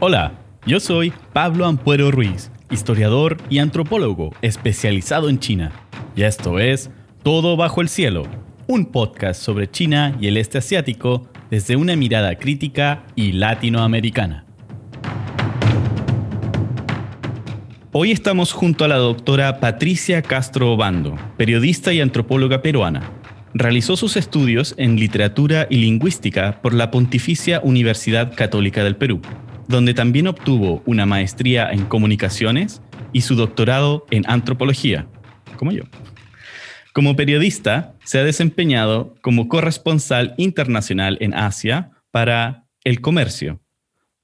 Hola, yo soy Pablo Ampuero Ruiz, historiador y antropólogo especializado en China. Y esto es Todo bajo el cielo, un podcast sobre China y el este asiático desde una mirada crítica y latinoamericana. Hoy estamos junto a la doctora Patricia Castro Obando, periodista y antropóloga peruana. Realizó sus estudios en literatura y lingüística por la Pontificia Universidad Católica del Perú donde también obtuvo una maestría en comunicaciones y su doctorado en antropología, como yo. Como periodista, se ha desempeñado como corresponsal internacional en Asia para El Comercio.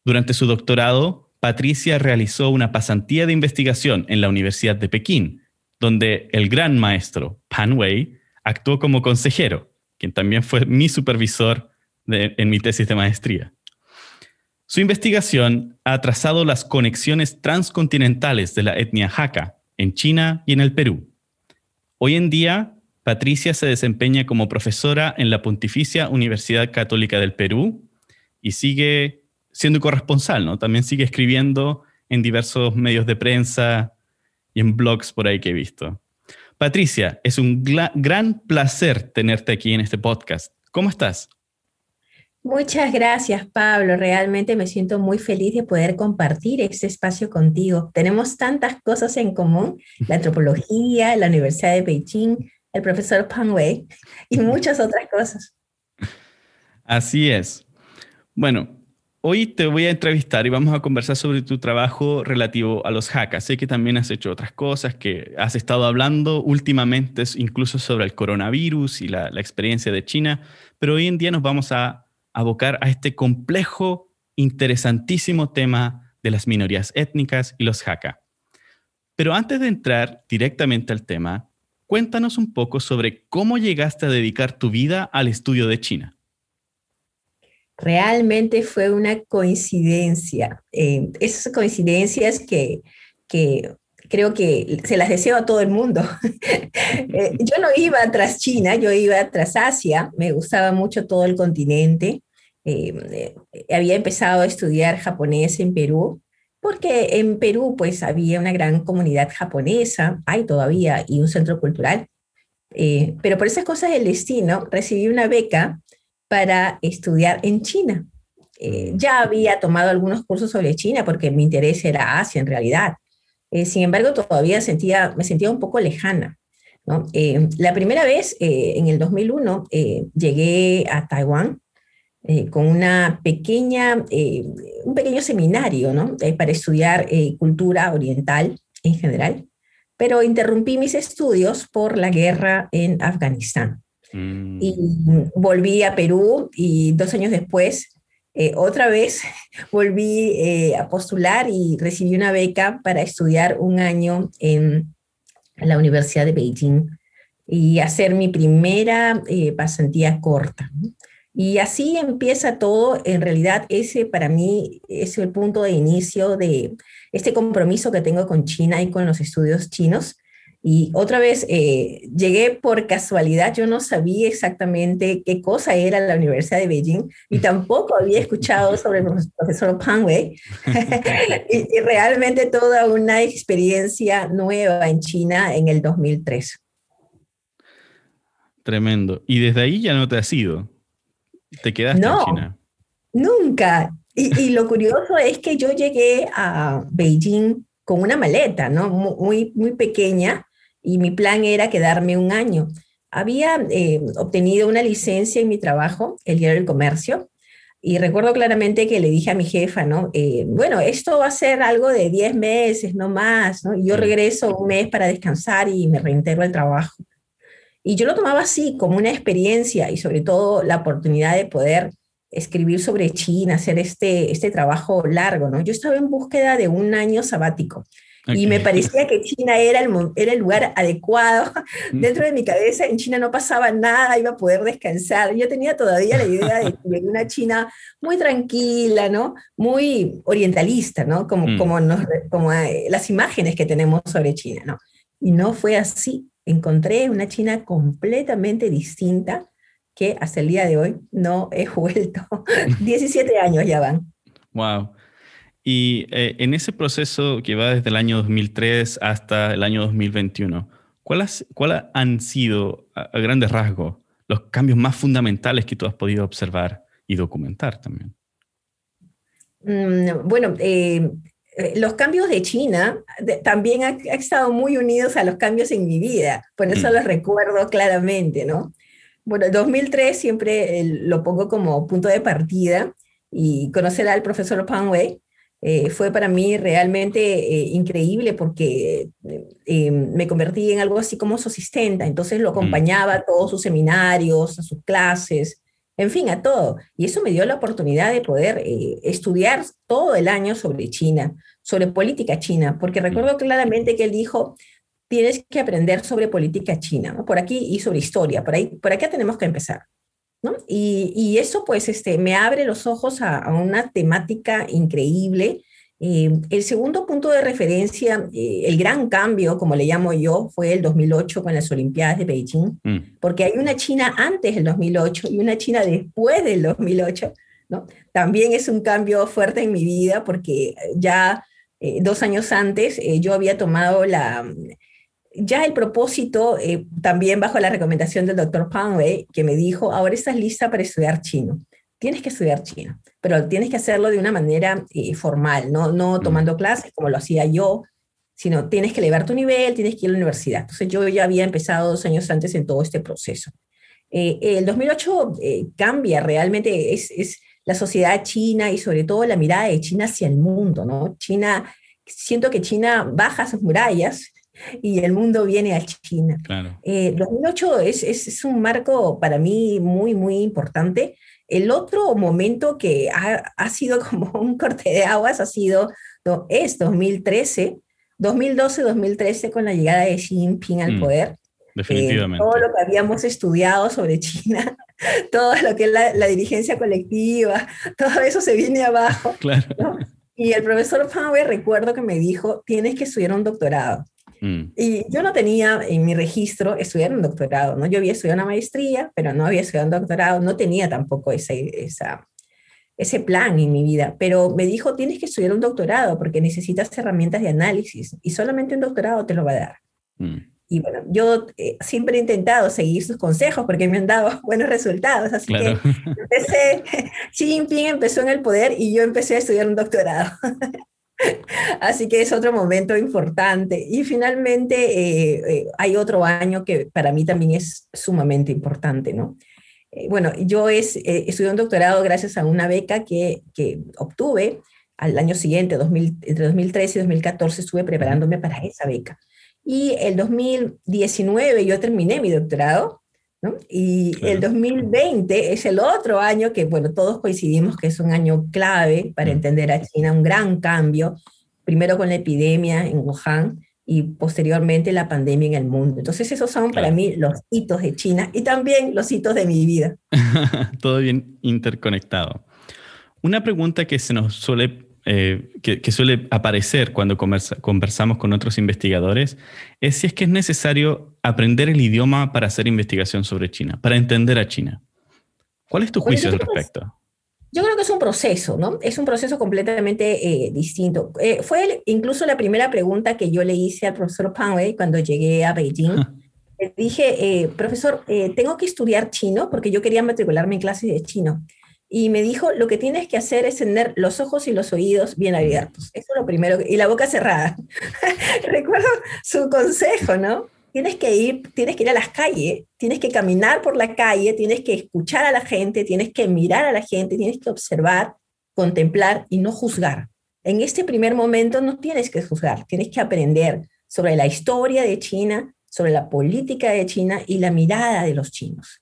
Durante su doctorado, Patricia realizó una pasantía de investigación en la Universidad de Pekín, donde el gran maestro Pan Wei actuó como consejero, quien también fue mi supervisor en mi tesis de maestría. Su investigación ha trazado las conexiones transcontinentales de la etnia Hakka en China y en el Perú. Hoy en día, Patricia se desempeña como profesora en la Pontificia Universidad Católica del Perú y sigue siendo corresponsal, ¿no? También sigue escribiendo en diversos medios de prensa y en blogs por ahí que he visto. Patricia, es un gran placer tenerte aquí en este podcast. ¿Cómo estás? Muchas gracias, Pablo. Realmente me siento muy feliz de poder compartir este espacio contigo. Tenemos tantas cosas en común, la antropología, la Universidad de Beijing, el profesor Pan Wei y muchas otras cosas. Así es. Bueno, hoy te voy a entrevistar y vamos a conversar sobre tu trabajo relativo a los hackers. Sé que también has hecho otras cosas, que has estado hablando últimamente incluso sobre el coronavirus y la, la experiencia de China, pero hoy en día nos vamos a abocar a este complejo, interesantísimo tema de las minorías étnicas y los Hakka. Pero antes de entrar directamente al tema, cuéntanos un poco sobre cómo llegaste a dedicar tu vida al estudio de China. Realmente fue una coincidencia. Eh, esas coincidencias que, que creo que se las deseo a todo el mundo. Eh, yo no iba tras China, yo iba tras Asia, me gustaba mucho todo el continente. Eh, eh, había empezado a estudiar japonés en Perú, porque en Perú pues había una gran comunidad japonesa, hay todavía, y un centro cultural. pero por esas cosas del destino recibí una beca para estudiar en China. ya había tomado algunos cursos sobre China porque mi interés era Asia en realidad eh, sin embargo, todavía sentía, me sentía un poco lejana. Eh, la primera vez, eh, en el 2001, llegué a Taiwán con una pequeña, un pequeño seminario para estudiar cultura oriental en general, pero interrumpí mis estudios por la guerra en Afganistán. Mm. Y volví a Perú y dos años después eh, otra vez volví eh, a postular y recibí una beca para estudiar un año en la Universidad de Beijing y hacer mi primera eh, pasantía corta. Y así empieza todo. En realidad, ese para mí es el punto de inicio de este compromiso que tengo con China y con los estudios chinos y otra vez eh, llegué por casualidad, yo no sabía exactamente qué cosa era la Universidad de Beijing y tampoco había escuchado sobre el profesor Pan Wei. y, realmente toda una experiencia nueva en China en el 2003. Tremendo. Y desde ahí ya no te has ido. Te quedaste en China. Nunca. Y, y lo curioso es que yo llegué a Beijing con una maleta, ¿no? Muy, muy pequeña y mi plan era quedarme un año. Había eh, obtenido una licencia en mi trabajo, el diario del comercio, y recuerdo claramente que le dije a mi jefa, ¿no? Eh, bueno, esto va a ser algo de 10 meses, no más, ¿no? Y yo regreso un mes para descansar y me reintegro al trabajo. Y yo lo tomaba así, como una experiencia y sobre todo la oportunidad de poder escribir sobre China, hacer este, este trabajo largo, ¿no? Yo estaba en búsqueda de un año sabático. Y me parecía que China era el, era el lugar adecuado. Mm. Dentro de mi cabeza en China no pasaba nada, iba a poder descansar. Yo tenía todavía la idea de, una China muy tranquila, ¿no? Muy orientalista, ¿no? Como, mm. como, como eh, las imágenes que tenemos sobre China, ¿no? Y no fue así. Encontré una China completamente distinta que hasta el día de hoy no he vuelto. 17 años ya van. Wow. Y eh, en ese proceso que va desde el año 2003 hasta el año 2021, ¿cuáles cuál han sido, a, grandes rasgos, los cambios más fundamentales que tú has podido observar y documentar también? Mm, bueno, eh, eh, los cambios de China también han estado muy unidos a los cambios en mi vida, por eso mm. los recuerdo claramente, ¿no? Bueno, el 2003 siempre lo pongo como punto de partida y conocer al profesor Pang Wei eh, fue para mí realmente eh, increíble porque eh, me convertí en algo así como su asistente, entonces lo mm. acompañaba a todos sus seminarios, a sus clases, en fin, a todo. Y eso me dio la oportunidad de poder estudiar todo el año sobre China, sobre política china, porque recuerdo claramente que él dijo, tienes que aprender sobre política china, por aquí y sobre historia, por ahí, por acá tenemos que empezar. Y, eso pues este, me abre los ojos a, una temática increíble. Eh, el segundo punto de referencia, eh, el gran cambio, como le llamo yo, fue el 2008 con las Olimpiadas de Beijing, mm. porque hay una China antes del 2008 y una China después del 2008. ¿no? También es un cambio fuerte en mi vida porque ya eh, dos años antes yo había tomado la, ya el propósito, eh, también bajo la recomendación del doctor Wei, que me dijo, ahora estás lista para estudiar chino. Tienes que estudiar chino, pero tienes que hacerlo de una manera eh, formal, no, no tomando clases como lo hacía yo, sino tienes que elevar tu nivel, tienes que ir a la universidad. Entonces yo ya había empezado dos años antes en todo este proceso. Eh, el 2008 cambia realmente, es, es la sociedad china y sobre todo la mirada de China hacia el mundo, ¿no? China, siento que China baja sus murallas, y el mundo viene a China. Claro. 2008 eh, es, es, un marco para mí muy, muy importante. El otro momento que ha, ha sido como un corte de aguas ha sido, no, es 2013, 2012-2013 con la llegada de Xi Jinping al mm, poder. Definitivamente. todo lo que habíamos estudiado sobre China, todo lo que es la, dirigencia colectiva, todo eso se viene abajo. Claro. Y el profesor Pave recuerdo que me dijo, tienes que estudiar un doctorado. Mm. Y yo no tenía en mi registro estudiar un doctorado, ¿no? Yo había estudiado una maestría, pero no había estudiado un doctorado, no tenía tampoco ese, esa, ese plan en mi vida, pero me dijo, tienes que estudiar un doctorado porque necesitas herramientas de análisis y solamente un doctorado te lo va a dar. Mm. Y bueno, yo eh, siempre he intentado seguir sus consejos porque me han dado buenos resultados, así que empecé, Xi Jinping empezó en el poder y yo empecé a estudiar un doctorado. Así que es otro momento importante. Y finalmente eh, eh, hay otro año que para mí también es sumamente importante, ¿no? Eh, bueno, yo es, estudié un doctorado gracias a una beca que, que obtuve al año siguiente, 2000, entre 2013 y 2014, estuve preparándome para esa beca. Y el 2019 yo terminé mi doctorado y el 2020 es el otro año que, bueno, todos coincidimos que es un año clave para mm. entender a China, un gran cambio, primero con la epidemia en Wuhan y posteriormente la pandemia en el mundo. Entonces esos son para mí los hitos de China y también los hitos de mi vida. Todo bien interconectado. Una pregunta que se nos suele eh, que, suele aparecer cuando conversamos con otros investigadores es si es que es necesario aprender el idioma para hacer investigación sobre China, para entender a China. ¿Cuál es tu juicio al respecto? yo creo que es un proceso, ¿no? Es un proceso completamente eh, distinto. Eh, fue incluso la primera pregunta que yo le hice al profesor Pang Wei cuando llegué a Beijing. le dije, profesor, tengo que estudiar chino porque yo quería matricularme en clases de chino y me dijo, lo que tienes que hacer es tener los ojos y los oídos bien abiertos. Eso es lo primero, y la boca cerrada. Recuerdo su consejo, ¿no? Tienes que ir, tienes que ir a las calles, tienes que caminar por la calle, tienes que escuchar a la gente, tienes que mirar a la gente, tienes que observar, contemplar y no juzgar. En este primer momento no tienes que juzgar, tienes que aprender sobre la historia de China, sobre la política de China y la mirada de los chinos.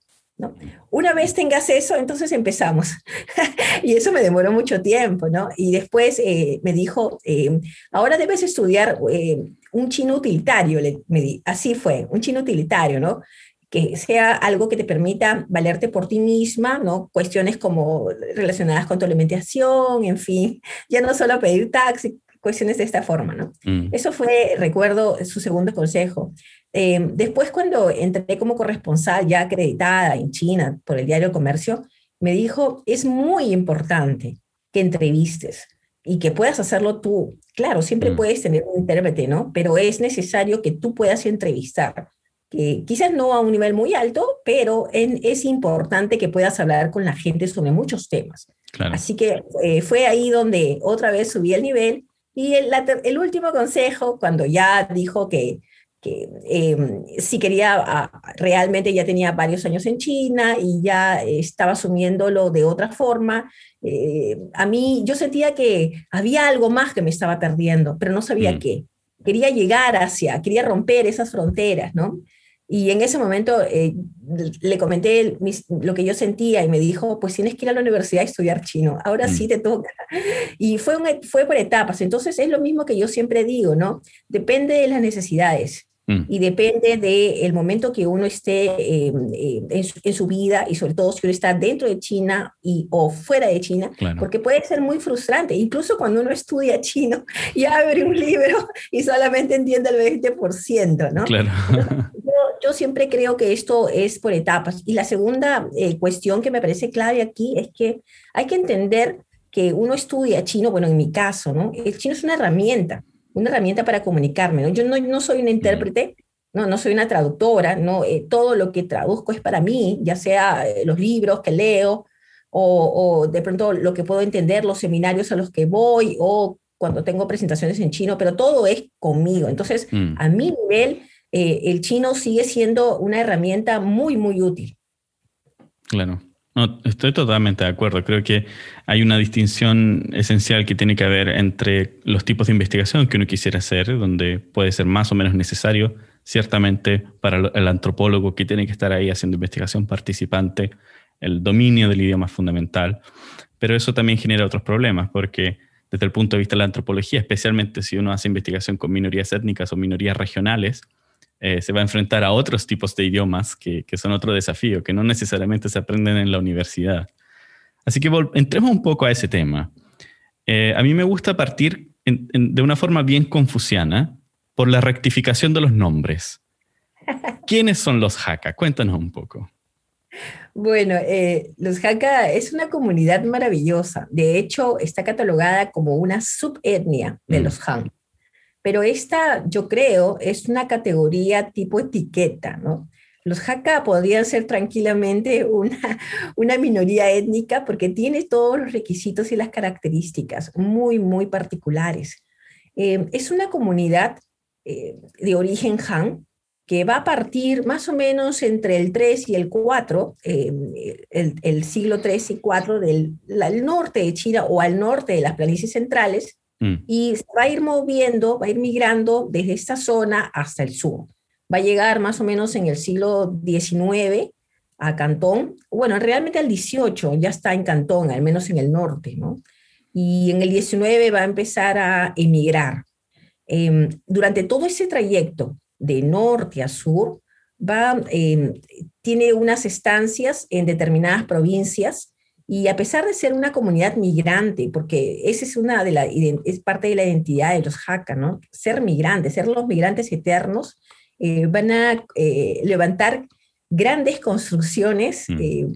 Una vez tengas eso, entonces empezamos. y eso me demoró mucho tiempo, ¿no? Y después eh, me dijo, eh, ahora debes estudiar eh, un chino utilitario, me así fue, un chino utilitario, ¿no? Que sea algo que te permita valerte por ti misma, ¿no? Cuestiones como relacionadas con tu alimentación, en fin, ya no solo pedir taxi, cuestiones de esta forma, ¿no? Mm. Eso fue, recuerdo, su segundo consejo. Eh, después, cuando entré como corresponsal ya acreditada en China por el diario Comercio, me dijo, es muy importante que entrevistes, y que puedas hacerlo tú. Claro, siempre mm. puedes tener un intérprete, ¿no? Pero es necesario que tú puedas entrevistar, que quizás no a un nivel muy alto, pero es importante que puedas hablar con la gente sobre muchos temas. Así que eh, fue ahí donde otra vez subí el nivel. Y el, el último consejo, cuando ya dijo que que em, si quería, ah, realmente ya tenía varios años en China y ya estaba asumiéndolo de otra forma. Eh, a mí yo sentía que había algo más que me estaba perdiendo, pero no sabía mm. qué. Quería llegar hacia, quería romper esas fronteras, ¿no? Y en ese momento eh, le comenté lo que yo sentía y me dijo, pues tienes que ir a la universidad a estudiar chino, ahora sí mm. te toca. Y fue, fue por etapas, entonces es lo mismo que yo siempre digo, ¿no? Depende de las necesidades. Mm. Y depende del momento que uno esté em, em, en, su, vida y sobre todo si uno está dentro de China y, o fuera de China, porque puede ser muy frustrante. Incluso cuando uno estudia chino y abre un libro y solamente entiende el 20%, ¿no? Claro. Yo, yo, siempre creo que esto es por etapas. Y la segunda eh, cuestión que me parece clave aquí es que hay que entender que uno estudia chino, bueno, en mi caso, ¿no? El chino es una herramienta una herramienta para comunicarme. ¿no? Yo no, no soy una intérprete, no, no soy una traductora, no, eh, todo lo que traduzco es para mí, ya sea eh, los libros que leo o, o, de pronto lo que puedo entender, los seminarios a los que voy o cuando tengo presentaciones en chino, pero todo es conmigo. Entonces, mm. a mi nivel, eh, el chino sigue siendo una herramienta muy, muy útil. Claro. Estoy totalmente de acuerdo. Creo que hay una distinción esencial que tiene que haber entre los tipos de investigación que uno quisiera hacer, donde puede ser más o menos necesario, ciertamente para el antropólogo que tiene que estar ahí haciendo investigación participante, el dominio del idioma es fundamental, pero eso también genera otros problemas, porque desde el punto de vista de la antropología, especialmente si uno hace investigación con minorías étnicas o minorías regionales, eh, se va a enfrentar a otros tipos de idiomas que, son otro desafío, que no necesariamente se aprenden en la universidad. Así que entremos un poco a ese tema. Eh, a mí me gusta partir de una forma bien confuciana por la rectificación de los nombres. ¿Quiénes son los Hakka? Cuéntanos un poco. Bueno, eh, los Hakka es una comunidad maravillosa. De hecho, está catalogada como una subetnia de mm. los Han. Pero esta, yo creo, es una categoría tipo etiqueta, ¿no? Los Hakka podrían ser tranquilamente una, una minoría étnica porque tiene todos los requisitos y las características muy, muy particulares. Eh, es una comunidad eh, de origen Han que va a partir más o menos entre el 3 y el 4, eh, el, siglo 3 y 4 del norte de China o al norte de las planicies centrales, Mm. Y va a ir moviendo, va a ir migrando desde esta zona hasta el sur. Va a llegar más o menos en el siglo XIX a Cantón. Bueno, realmente al XVIII ya está en Cantón, al menos en el norte, ¿no? Y en el XIX va a empezar a emigrar. Em, durante todo ese trayecto de norte a sur, va, em, tiene unas estancias en determinadas provincias y a pesar de ser una comunidad migrante, porque esa es, una de la, es parte de la identidad de los Hakka, ¿no? Ser migrantes, ser los migrantes eternos, eh, van a eh, levantar grandes construcciones, mm. eh,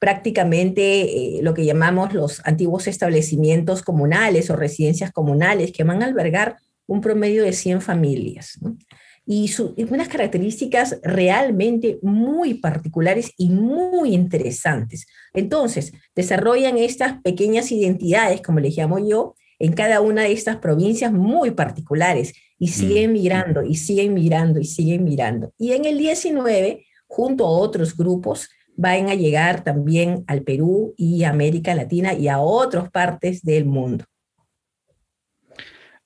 prácticamente lo que llamamos los antiguos establecimientos comunales o residencias comunales, que van a albergar un promedio de 100 familias. ¿no? Y, unas características realmente muy particulares y muy interesantes. Entonces, desarrollan estas pequeñas identidades, como les llamo yo, en cada una de estas provincias muy particulares y mm. siguen migrando y siguen migrando y siguen mirando. Y en el 19, junto a otros grupos, van a llegar también al Perú y América Latina y a otras partes del mundo.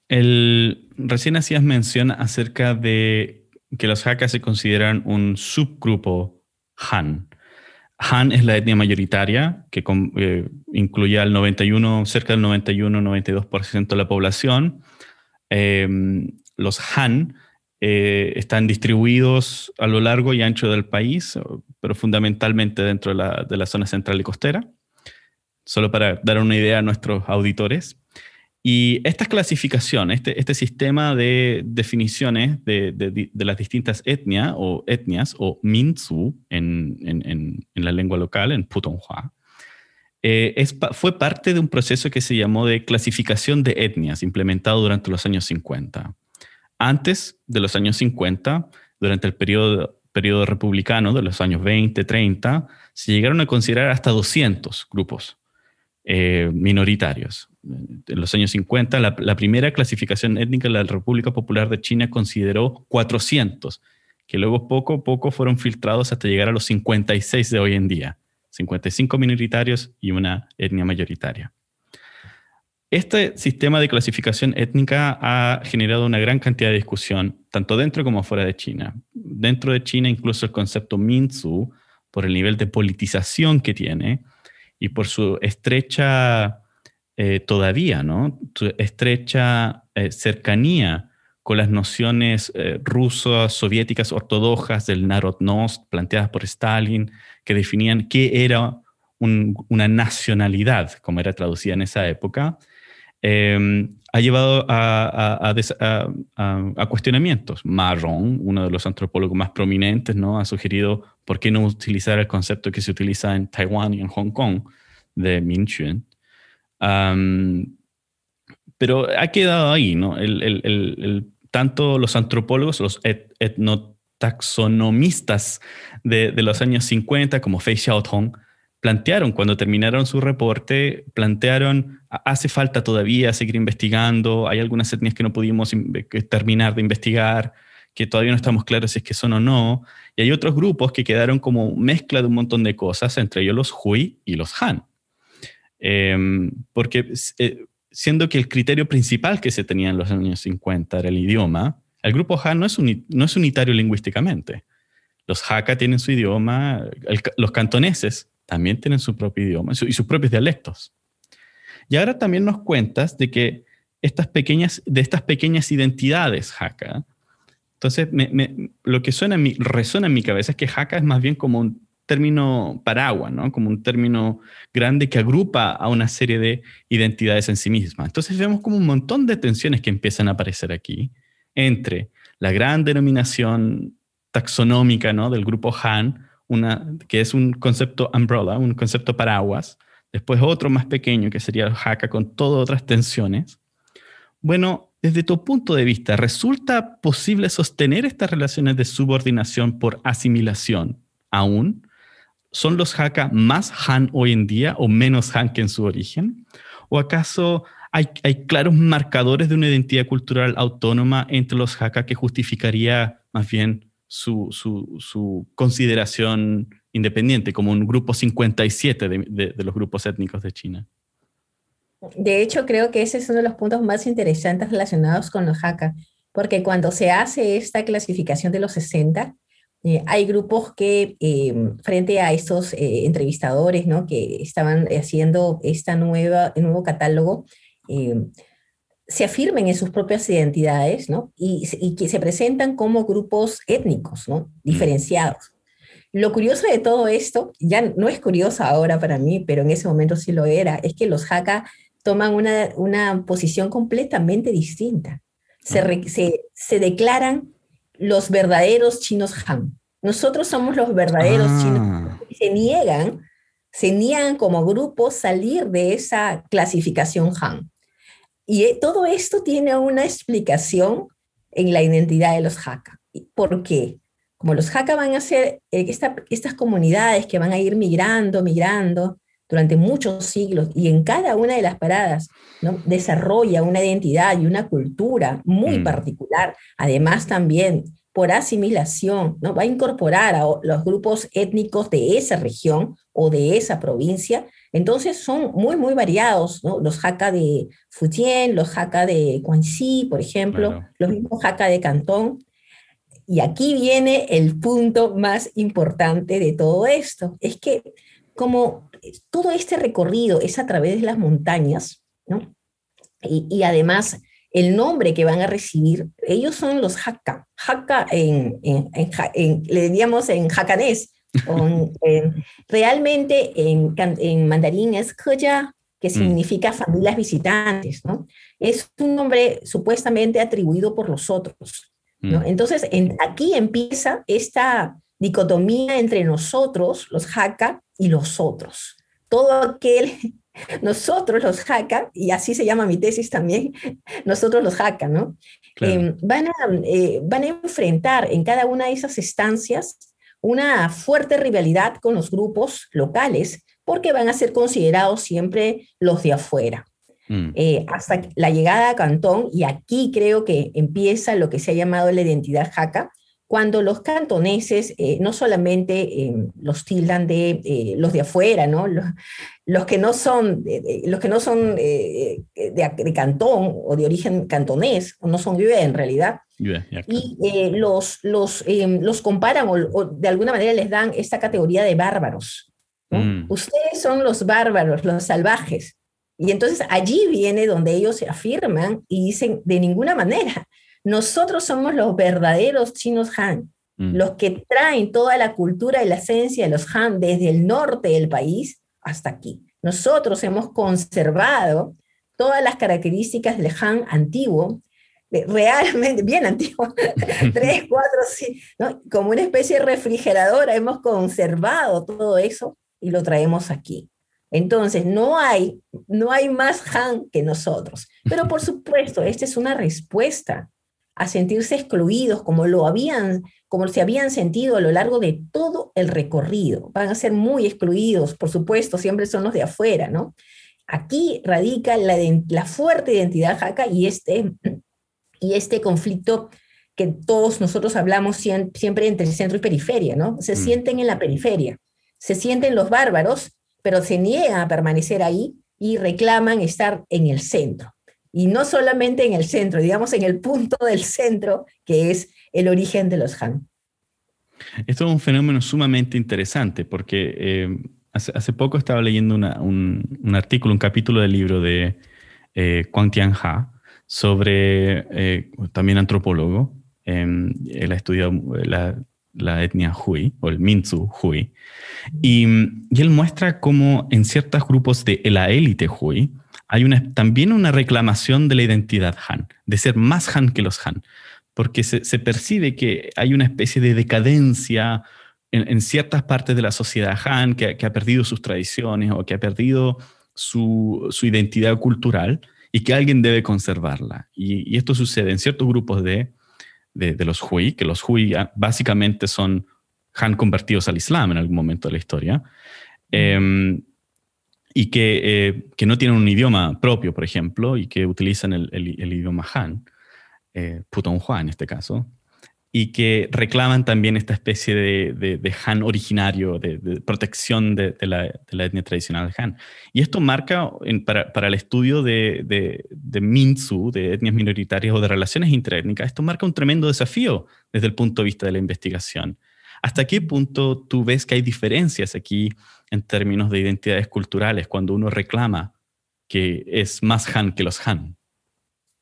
El, recién hacías mención acerca de que los Hakka se consideran un subgrupo Han. Han es la etnia mayoritaria, que eh, incluye al 91, cerca del 91-92% de la población. Em, los Han eh, están distribuidos a lo largo y ancho del país, pero fundamentalmente dentro de la zona central y costera. Solo para dar una idea a nuestros auditores. Y esta clasificación, este, este sistema de definiciones de, las distintas etnias o etnias o minzu en, la lengua local, en Putonghua, eh, fue parte de un proceso que se llamó de clasificación de etnias, implementado durante los años 50. Antes de los años 50, durante el periodo, periodo republicano de los años 20, 30, se llegaron a considerar hasta 200 grupos eh, minoritarios. En los años 50, la, la, primera clasificación étnica de la República Popular de China consideró 400, que luego poco a poco fueron filtrados hasta llegar a los 56 de hoy en día. 55 minoritarios y una etnia mayoritaria. Este sistema de clasificación étnica ha generado una gran cantidad de discusión, tanto dentro como fuera de China. Dentro de China, incluso el concepto Minzu, por el nivel de politización que tiene y por su estrecha, eh, todavía, ¿no? Estrecha eh, cercanía con las nociones eh, rusas, soviéticas, ortodoxas del Narodnost planteadas por Stalin, que definían qué era una nacionalidad, como era traducida en esa época, em, ha llevado a, cuestionamientos. Marron, uno de los antropólogos más prominentes, ¿no? ha sugerido por qué no utilizar el concepto que se utiliza en Taiwán y en Hong Kong de Minchuan. pero ha quedado ahí, ¿no? tanto los antropólogos, los etnotaxonomistas de, los años 50, como Fei Xiaotong, plantearon, cuando terminaron su reporte, plantearon, hace falta todavía seguir investigando, hay algunas etnias que no pudimos terminar de investigar, que todavía no estamos claros si es que son o no, y hay otros grupos que quedaron como mezcla de un montón de cosas, entre ellos los Hui y los Han. Em, porque eh, siendo que el criterio principal que se tenía en los años 50 era el idioma, el grupo Han no es, no es unitario lingüísticamente. Los Hakka tienen su idioma, los cantoneses también tienen su propio idioma y sus propios dialectos. Y ahora también nos cuentas de que estas pequeñas, de estas pequeñas identidades Hakka, entonces lo que suena resuena en mi cabeza es que Hakka es más bien como un término paraguas, ¿no? Como un término grande que agrupa a una serie de identidades en sí misma. Entonces vemos como un montón de tensiones que empiezan a aparecer aquí entre la gran denominación taxonómica, ¿no? Del grupo Han, una, que es un concepto umbrella, un concepto paraguas, después otro más pequeño que sería el Hakka con todas otras tensiones. Bueno, desde tu punto de vista, ¿resulta posible sostener estas relaciones de subordinación por asimilación aún? ¿Son los Hakka más Han hoy en día o menos Han que en su origen? ¿O acaso hay, claros marcadores de una identidad cultural autónoma entre los Hakka que justificaría más bien su, consideración independiente, como un grupo 57 de, de, los grupos étnicos de China? De hecho, creo que ese es uno de los puntos más interesantes relacionados con los Hakka, porque cuando se hace esta clasificación de los 60, eh, hay grupos que eh, frente a estos eh, entrevistadores ¿no? que estaban haciendo nueva, nuevo catálogo, se afirmen en sus propias identidades ¿no? y, y, que se presentan como grupos étnicos ¿no? Mm. diferenciados. Lo curioso de todo esto, ya no es curioso ahora para mí, pero en ese momento sí lo era, es que los Hakka toman una, una posición completamente distinta. Se, se, se declaran los verdaderos chinos Han. Nosotros somos los verdaderos chinos. Ah. Se niegan, se niegan como grupo salir de esa clasificación Han. Y eh, todo esto tiene una explicación en la identidad de los Hakka. ¿Por qué? Como los Hakka van a ser eh, estas comunidades que van a ir migrando, migrando durante muchos siglos y en cada una de las paradas ¿no? desarrolla una identidad y una cultura muy mm. particular. Además también por asimilación, ¿no? va a incorporar a los grupos étnicos de esa región o de esa provincia. Entonces son muy, muy variados, ¿no? los Hakka de Fujian, los Hakka de Guangxi, por ejemplo, los mismos Hakka de Cantón. Y aquí viene el punto más importante de todo esto, es que como todo este recorrido es a través de las montañas, ¿no? y, y además el nombre que van a recibir, ellos son los Hakka. Hakka en, le diríamos en jacanés. Realmente en, mandarín es Kaya, que mm. significa familias visitantes, ¿no? Es un nombre supuestamente atribuido por los otros, ¿no? Mm. Entonces, aquí empieza esta dicotomía entre nosotros, los Hakka, y los otros. todo aquel, nosotros los jaca, y así se llama mi tesis también, nosotros los jaca, ¿no? Em, van, a, eh, van a enfrentar en cada una de esas estancias una fuerte rivalidad con los grupos locales, porque van a ser considerados siempre los de afuera. Mm. Eh, hasta la llegada a Cantón, y aquí creo que empieza lo que se ha llamado la identidad jaca, cuando los cantoneses eh, no solamente eh, los tildan de los de afuera, ¿no? Los, que no son, los que no son de, cantón o de origen cantonés, no son vive en realidad, y los, los, los comparan o, de alguna manera les dan esta categoría de bárbaros. Mm. Ustedes son los bárbaros, los salvajes. Y entonces allí viene donde ellos se afirman y dicen, de ninguna manera, nosotros somos los verdaderos chinos Han, mm. los que traen toda la cultura y la esencia de los Han desde el norte del país hasta aquí. Nosotros hemos conservado todas las características del Han antiguo, realmente bien antiguo, tres, cuatro, sí, como una especie de refrigeradora, hemos conservado todo eso y lo traemos aquí. Entonces, no hay, no hay más Han que nosotros. Pero por supuesto, esta es una respuesta a sentirse excluidos como lo habían, como se habían sentido a lo largo de todo el recorrido. Van a ser muy excluidos, por supuesto, siempre son los de afuera, ¿no? Aquí radica la, la fuerte identidad jaca y este, y este conflicto que todos nosotros hablamos siempre entre centro y periferia, ¿no? Se mm. sienten en la periferia, se sienten los bárbaros pero se niegan a permanecer ahí y reclaman estar en el centro. Y no solamente en el centro, digamos en el punto del centro, que es el origen de los Han. Esto es un fenómeno sumamente interesante porque eh, hace, poco estaba leyendo un, artículo, un capítulo del libro de eh, Quang Tian Ha sobre, eh, también antropólogo, él ha estudiado la, la etnia Hui o el Minzu Hui. Y, él muestra cómo en ciertos grupos de la élite Hui hay una, también una reclamación de la identidad Han, de ser más Han que los Han, porque se, percibe que hay una especie de decadencia en, ciertas partes de la sociedad Han que, ha perdido sus tradiciones o que ha perdido su, identidad cultural y que alguien debe conservarla. y esto sucede en ciertos grupos de de, los Hui, que los Hui básicamente son Han convertidos al Islam en algún momento de la historia, em, y que, eh, que, no tienen un idioma propio, por ejemplo, y que utilizan el, el, idioma Han, eh, Putonghua en este caso, y que reclaman también esta especie de, de, Han originario, de, protección de, la, etnia tradicional Han. Y esto marca para, para, el estudio de, Minzu, de etnias minoritarias o de relaciones interétnicas, esto marca un tremendo desafío desde el punto de vista de la investigación. ¿Hasta qué punto tú ves que hay diferencias aquí en términos de identidades culturales cuando uno reclama que es más Han que los Han?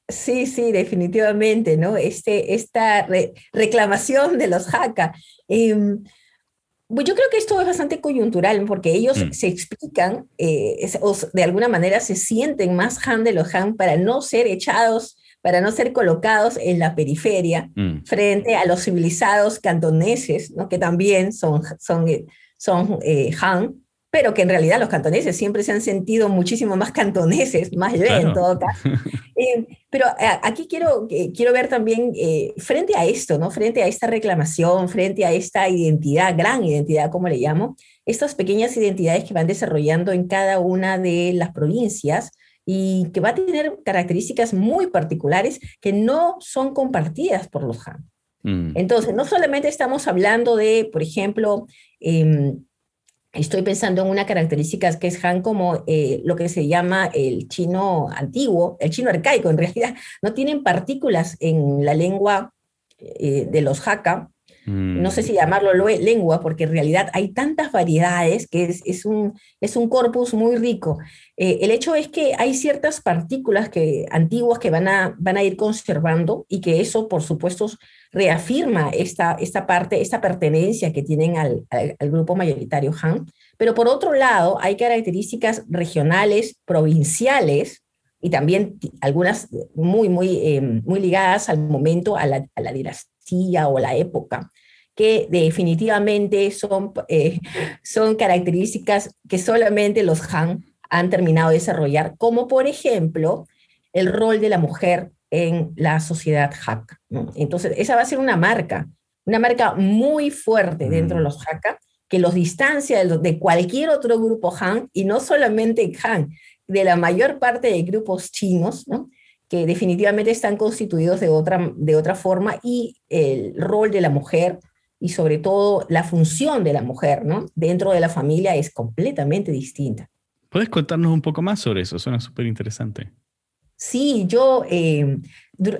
Sí, sí, definitivamente, ¿no? Este, esta reclamación de los jaca. Pues yo creo que esto es bastante coyuntural porque ellos mm. se explican eh, o de alguna manera se sienten más Han de los Han para no ser echados, para no ser colocados en la periferia mm. frente a los civilizados cantoneses, ¿no? que también son, son, son eh, Han, pero que en realidad los cantoneses siempre se han sentido muchísimo más cantoneses, más yo en todo caso. Eh, pero eh, aquí quiero, quiero ver también, eh, frente a esto, ¿no? frente a esta reclamación, frente a esta identidad, gran identidad, como le llamo, estas pequeñas identidades que van desarrollando en cada una de las provincias y que va a tener características muy particulares que no son compartidas por los Han. Mm. Entonces, no solamente estamos hablando de, por ejemplo, eh, Estoy pensando en una característica que es Han como eh, lo que se llama el chino antiguo, el chino arcaico en realidad. No tienen partículas en la lengua eh, de los Hakka. No sé si mm. llamarlo lengua, porque en realidad hay tantas variedades que es, un, es un corpus muy rico. Eh, el hecho es que hay ciertas partículas que, antiguas que van a, van a ir conservando y que eso, por supuesto, reafirma esta, esta parte, esta pertenencia que tienen al, grupo mayoritario Han. Pero por otro lado, hay características regionales, provinciales, y también algunas muy, muy, em, muy ligadas al momento, a la, dinastía o la época, que definitivamente son, eh, son características que solamente los Han han terminado de desarrollar, como por ejemplo el rol de la mujer en la sociedad Hakka. Entonces, esa va a ser una marca, una marca muy fuerte dentro de mm. los Hakka, que los distancia de, cualquier otro grupo Han, y no solamente Han, de la mayor parte de grupos chinos, que definitivamente están constituidos de otra, de otra forma, y el rol de la mujer y sobre todo la función de la mujer ¿no? dentro de la familia es completamente distinta. ¿Puedes contarnos un poco más sobre eso? Suena súper interesante. Sí, yo eh,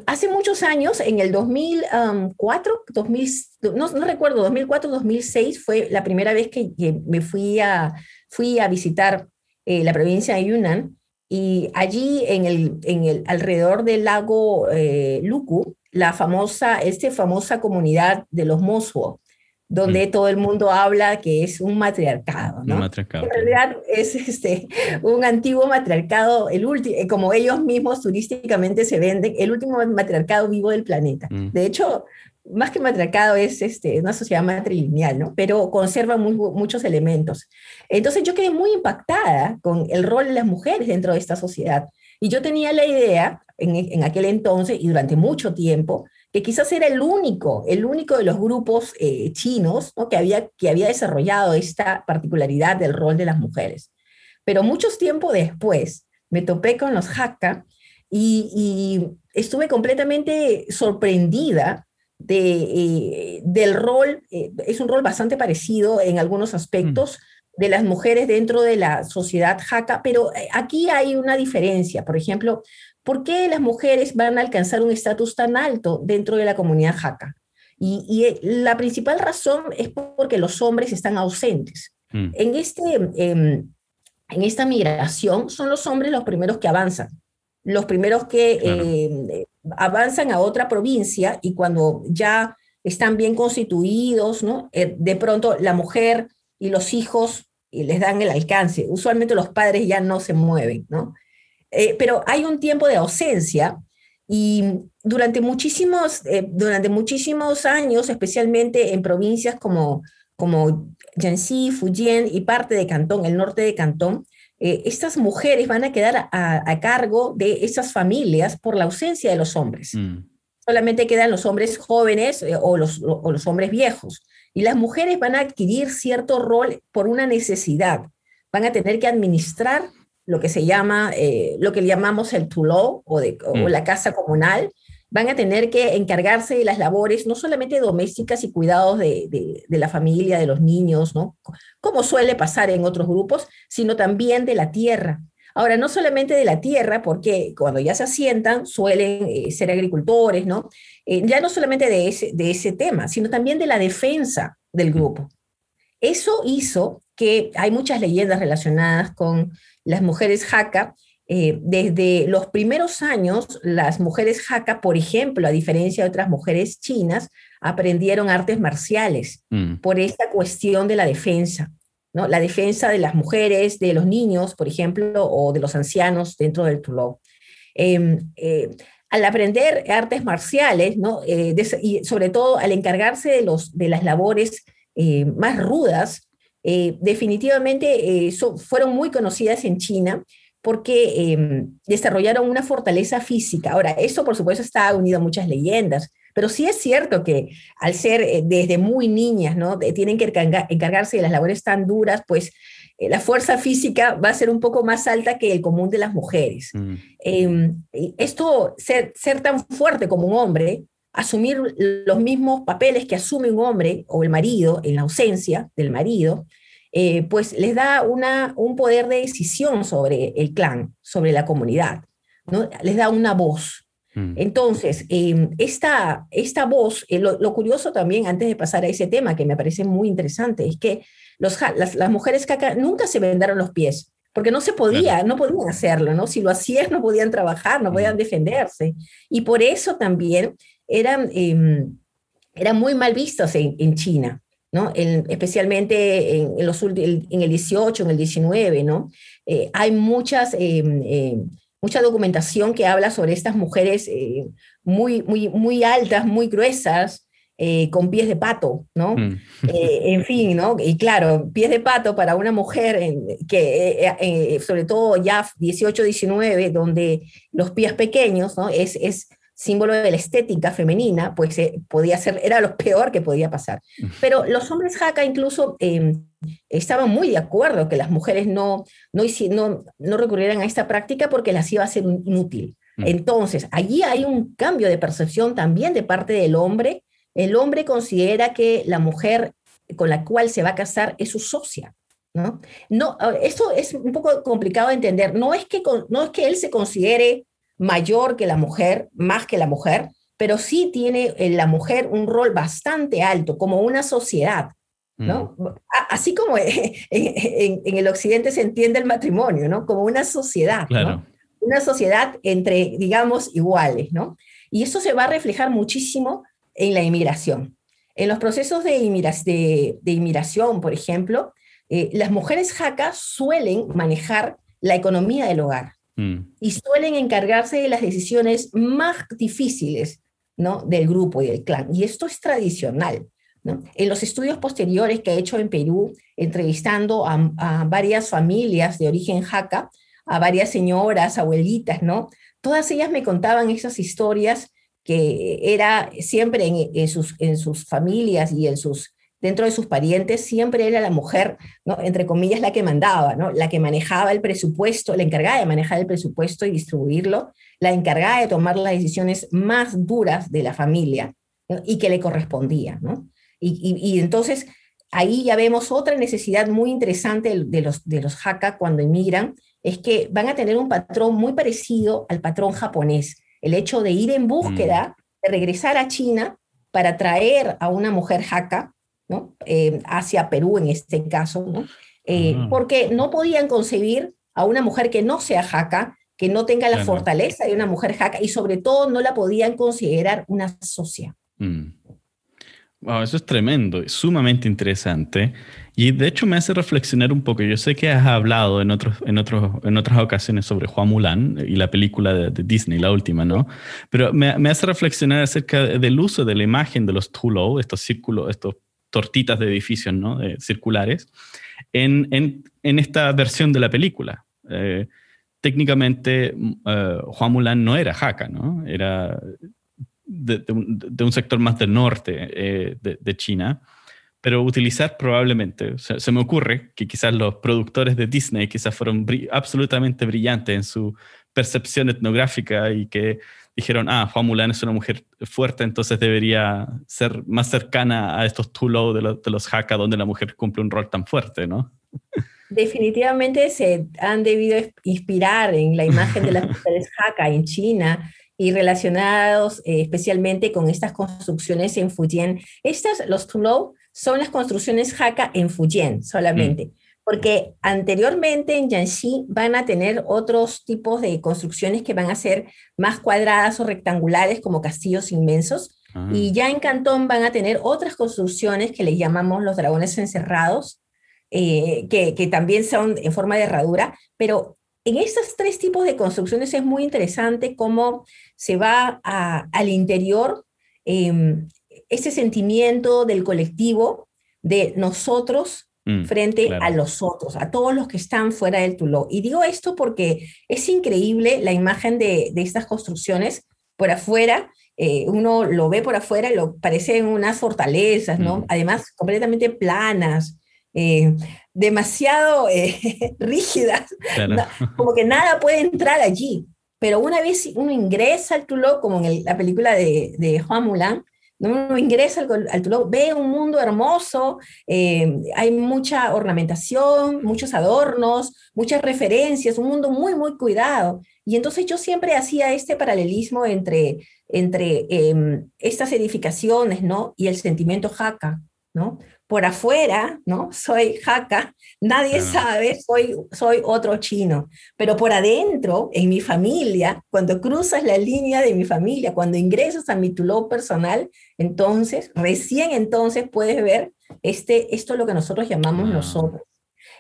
hace muchos años, en el 2004, 2000, no, recuerdo, 2004, 2006 fue la primera vez que, me fui a, fui a visitar eh, la provincia de Yunnan y allí en el, en el alrededor del lago eh, Luku, la famosa, esta famosa comunidad de los Mosuo, donde mm. todo el mundo habla que es un matriarcado, ¿no? En realidad es este, un antiguo matriarcado, el último, eh, como ellos mismos turísticamente se venden, el último matriarcado vivo del planeta. Mm. De hecho, más que matriarcado es este, una sociedad matrilineal, ¿no? Pero conserva muchos elementos. Entonces yo quedé muy impactada con el rol de las mujeres dentro de esta sociedad. Y yo tenía la idea en, aquel entonces y durante mucho tiempo que quizás era el único, el único de los grupos eh, chinos que, había, que había desarrollado esta particularidad del rol de las mujeres. Pero muchos tiempo después me topé con los Hakka y, estuve completamente sorprendida de, eh, del rol, eh, es un rol bastante parecido en algunos aspectos mm. de las mujeres dentro de la sociedad Hakka, pero aquí hay una diferencia. Por ejemplo, ¿por qué las mujeres van a alcanzar un estatus tan alto dentro de la comunidad jaca? Y, eh, la principal razón es porque los hombres están ausentes. Mm. En, este, em, en esta migración son los hombres los primeros que avanzan, los primeros que em, avanzan a otra provincia y cuando ya están bien constituidos. Eh, de pronto la mujer y los hijos les dan el alcance. Usualmente los padres ya no se mueven. Eh, pero hay un tiempo de ausencia y durante muchísimos, eh, durante muchísimos años, especialmente en provincias como, como Jiangxi, Fujian y parte de Cantón, el norte de Cantón, eh, estas mujeres van a quedar a, cargo de esas familias por la ausencia de los hombres. Mm. Solamente quedan los hombres jóvenes o, los, o los hombres viejos. Y las mujeres van a adquirir cierto rol por una necesidad. Van a tener que administrar lo que se llama, eh, lo que llamamos el tuló o, de, mm. la casa comunal, van a tener que encargarse de las labores, no solamente domésticas y cuidados de, de, la familia, de los niños, ¿no? Como suele pasar en otros grupos, sino también de la tierra. Ahora, no solamente de la tierra, porque cuando ya se asientan suelen eh, ser agricultores, ¿no? Eh, ya no solamente de ese, de ese tema, sino también de la defensa del grupo. Eso hizo que hay muchas leyendas relacionadas con las mujeres jaca, eh, desde los primeros años, las mujeres jaca, por ejemplo, a diferencia de otras mujeres chinas, aprendieron artes marciales mm. por esta cuestión de la defensa, ¿no? La defensa de las mujeres, de los niños, por ejemplo, o de los ancianos dentro del Tuló. Em, eh, al aprender artes marciales, ¿no? Eh, y sobre todo al encargarse de, los, de las labores más rudas, eh, definitivamente eh, fueron muy conocidas en China porque em, desarrollaron una fortaleza física. Ahora, eso por supuesto está unido a muchas leyendas, pero sí es cierto que al ser eh, desde muy niñas, ¿no? tienen que encargarse de las labores tan duras, pues la fuerza física va a ser un poco más alta que el común de las mujeres. Mm. Em, esto, ser, ser tan fuerte como un hombre, asumir los mismos papeles que asume un hombre o el marido en la ausencia del marido, eh, pues les da una, un poder de decisión sobre el clan, sobre la comunidad, ¿no? les da una voz. Mm. Entonces, em, esta, esta voz, eh, lo, curioso también, antes de pasar a ese tema, que me parece muy interesante, es que los, las, las, mujeres caca nunca se vendaron los pies, porque no se podía, no podían hacerlo, ¿no? Si lo hacían, no podían trabajar, no podían mm. defenderse. Y por eso también eran, em, eran muy mal vistos en, China, ¿no? especialmente en, los, en el 18, en el 19, ¿no? Eh, hay muchas, em, mucha documentación que habla sobre estas mujeres eh, muy, muy, muy altas, muy gruesas, eh, con pies de pato, ¿no? Mm. Eh, en fin, ¿no? Y claro, pies de pato para una mujer que, sobre todo ya 18, 19, donde los pies pequeños, ¿no? Es, es símbolo de la estética femenina, pues podía ser, era lo peor que podía pasar. Pero los hombres jaca incluso em, estaban muy de acuerdo que las mujeres no, no, no, no recurrieran a esta práctica porque las iba a ser inútil. Mm. Entonces, allí hay un cambio de percepción también de parte del hombre. El hombre considera que la mujer con la cual se va a casar es su socia. ¿no? No, esto es un poco complicado de entender. No es que, no es que él se considere mayor que la mujer, más que la mujer, pero sí tiene en la mujer un rol bastante alto como una sociedad. ¿no? Mm. Así como en, el occidente se entiende el matrimonio, ¿no? Como una sociedad, ¿no? una sociedad entre, digamos, iguales, ¿no? Y eso se va a reflejar muchísimo en la inmigración. En los procesos de, inmigración, por ejemplo, eh, las mujeres jacas suelen manejar la economía del hogar mm. y suelen encargarse de las decisiones más difíciles ¿no? del grupo y del clan. Y esto es tradicional. En los estudios posteriores que he hecho en Perú, entrevistando a, a varias familias de origen jaca, a varias señoras, abuelitas, ¿no? Todas ellas me contaban esas historias que era siempre en, sus, en sus familias y en sus, dentro de sus parientes, siempre era la mujer, ¿no? entre comillas, la que mandaba, ¿no? la que manejaba el presupuesto, la encargada de manejar el presupuesto y distribuirlo, la encargada de tomar las decisiones más duras de la familia y que le correspondía. ¿no? Y, y, entonces ahí ya vemos otra necesidad muy interesante de los, de los Haka cuando emigran, es que van a tener un patrón muy parecido al patrón japonés. El hecho de ir en búsqueda, mm. de regresar a China para traer a una mujer jaca, ¿no? Eh, hacia Perú en este caso, ¿no? Eh, ah. porque no podían concebir a una mujer que no sea jaca, que no tenga la fortaleza de una mujer jaca y sobre todo no la podían considerar una socia. Mm. eso es tremendo, sumamente interesante. Y de hecho me hace reflexionar un poco. Yo sé que has hablado en, otros, en, otros, en otras ocasiones sobre Juan Mulan y la película de, Disney, la última, ¿no? Pero me, me, hace reflexionar acerca del uso de la imagen de los Tulo, estos círculos, estos tortitas de edificios, ¿no? circulares, en, en, en, esta versión de la película. Eh, técnicamente, eh, Juan Mulan no era jaca, ¿no? Era de, un, de un, sector más del norte eh, de China pero utilizar probablemente, se me ocurre que quizás los productores de Disney quizás fueron absolutamente brillantes en su percepción etnográfica y que dijeron, ah, Juan Mulan es una mujer fuerte, entonces debería ser más cercana a estos Tulo de, los, Hakka, donde la mujer cumple un rol tan fuerte, ¿no? Definitivamente se han debido inspirar en la imagen de las mujeres Hakka en China y relacionados eh, especialmente con estas construcciones en Fujian. Estas, los Tulo, son las construcciones Hakka en Fujian solamente. Porque anteriormente en Jiangxi van a tener otros tipos de construcciones que van a ser más cuadradas o rectangulares como castillos inmensos. Ah. Y ya en Cantón van a tener otras construcciones que le llamamos los dragones encerrados, eh, que, que, también son en forma de herradura. Pero en estos tres tipos de construcciones es muy interesante cómo se va al interior eh, ese sentimiento del colectivo, de nosotros mm, frente a los otros, a todos los que están fuera del Tuló. Y digo esto porque es increíble la imagen de, estas construcciones por afuera. Eh, uno lo ve por afuera y lo parecen unas fortalezas, ¿no? Mm. Además, completamente planas, eh, demasiado eh, rígidas, como que nada puede entrar allí. Pero una vez uno ingresa al Tuló, como en la película de, de Juan Mulan, uno ingresa al, al ve un mundo hermoso, eh, hay mucha ornamentación, muchos adornos, muchas referencias, un mundo muy, muy cuidado. Y entonces yo siempre hacía este paralelismo entre, entre em, estas edificaciones, ¿no? Y el sentimiento jaca, ¿no? Por afuera, ¿no? Soy jaca, nadie sabe, soy, soy otro chino, pero por adentro, en mi familia, cuando cruzas la línea de mi familia, cuando ingresas a mi tuló personal, entonces, recién entonces puedes ver este, esto es lo que nosotros llamamos nosotros.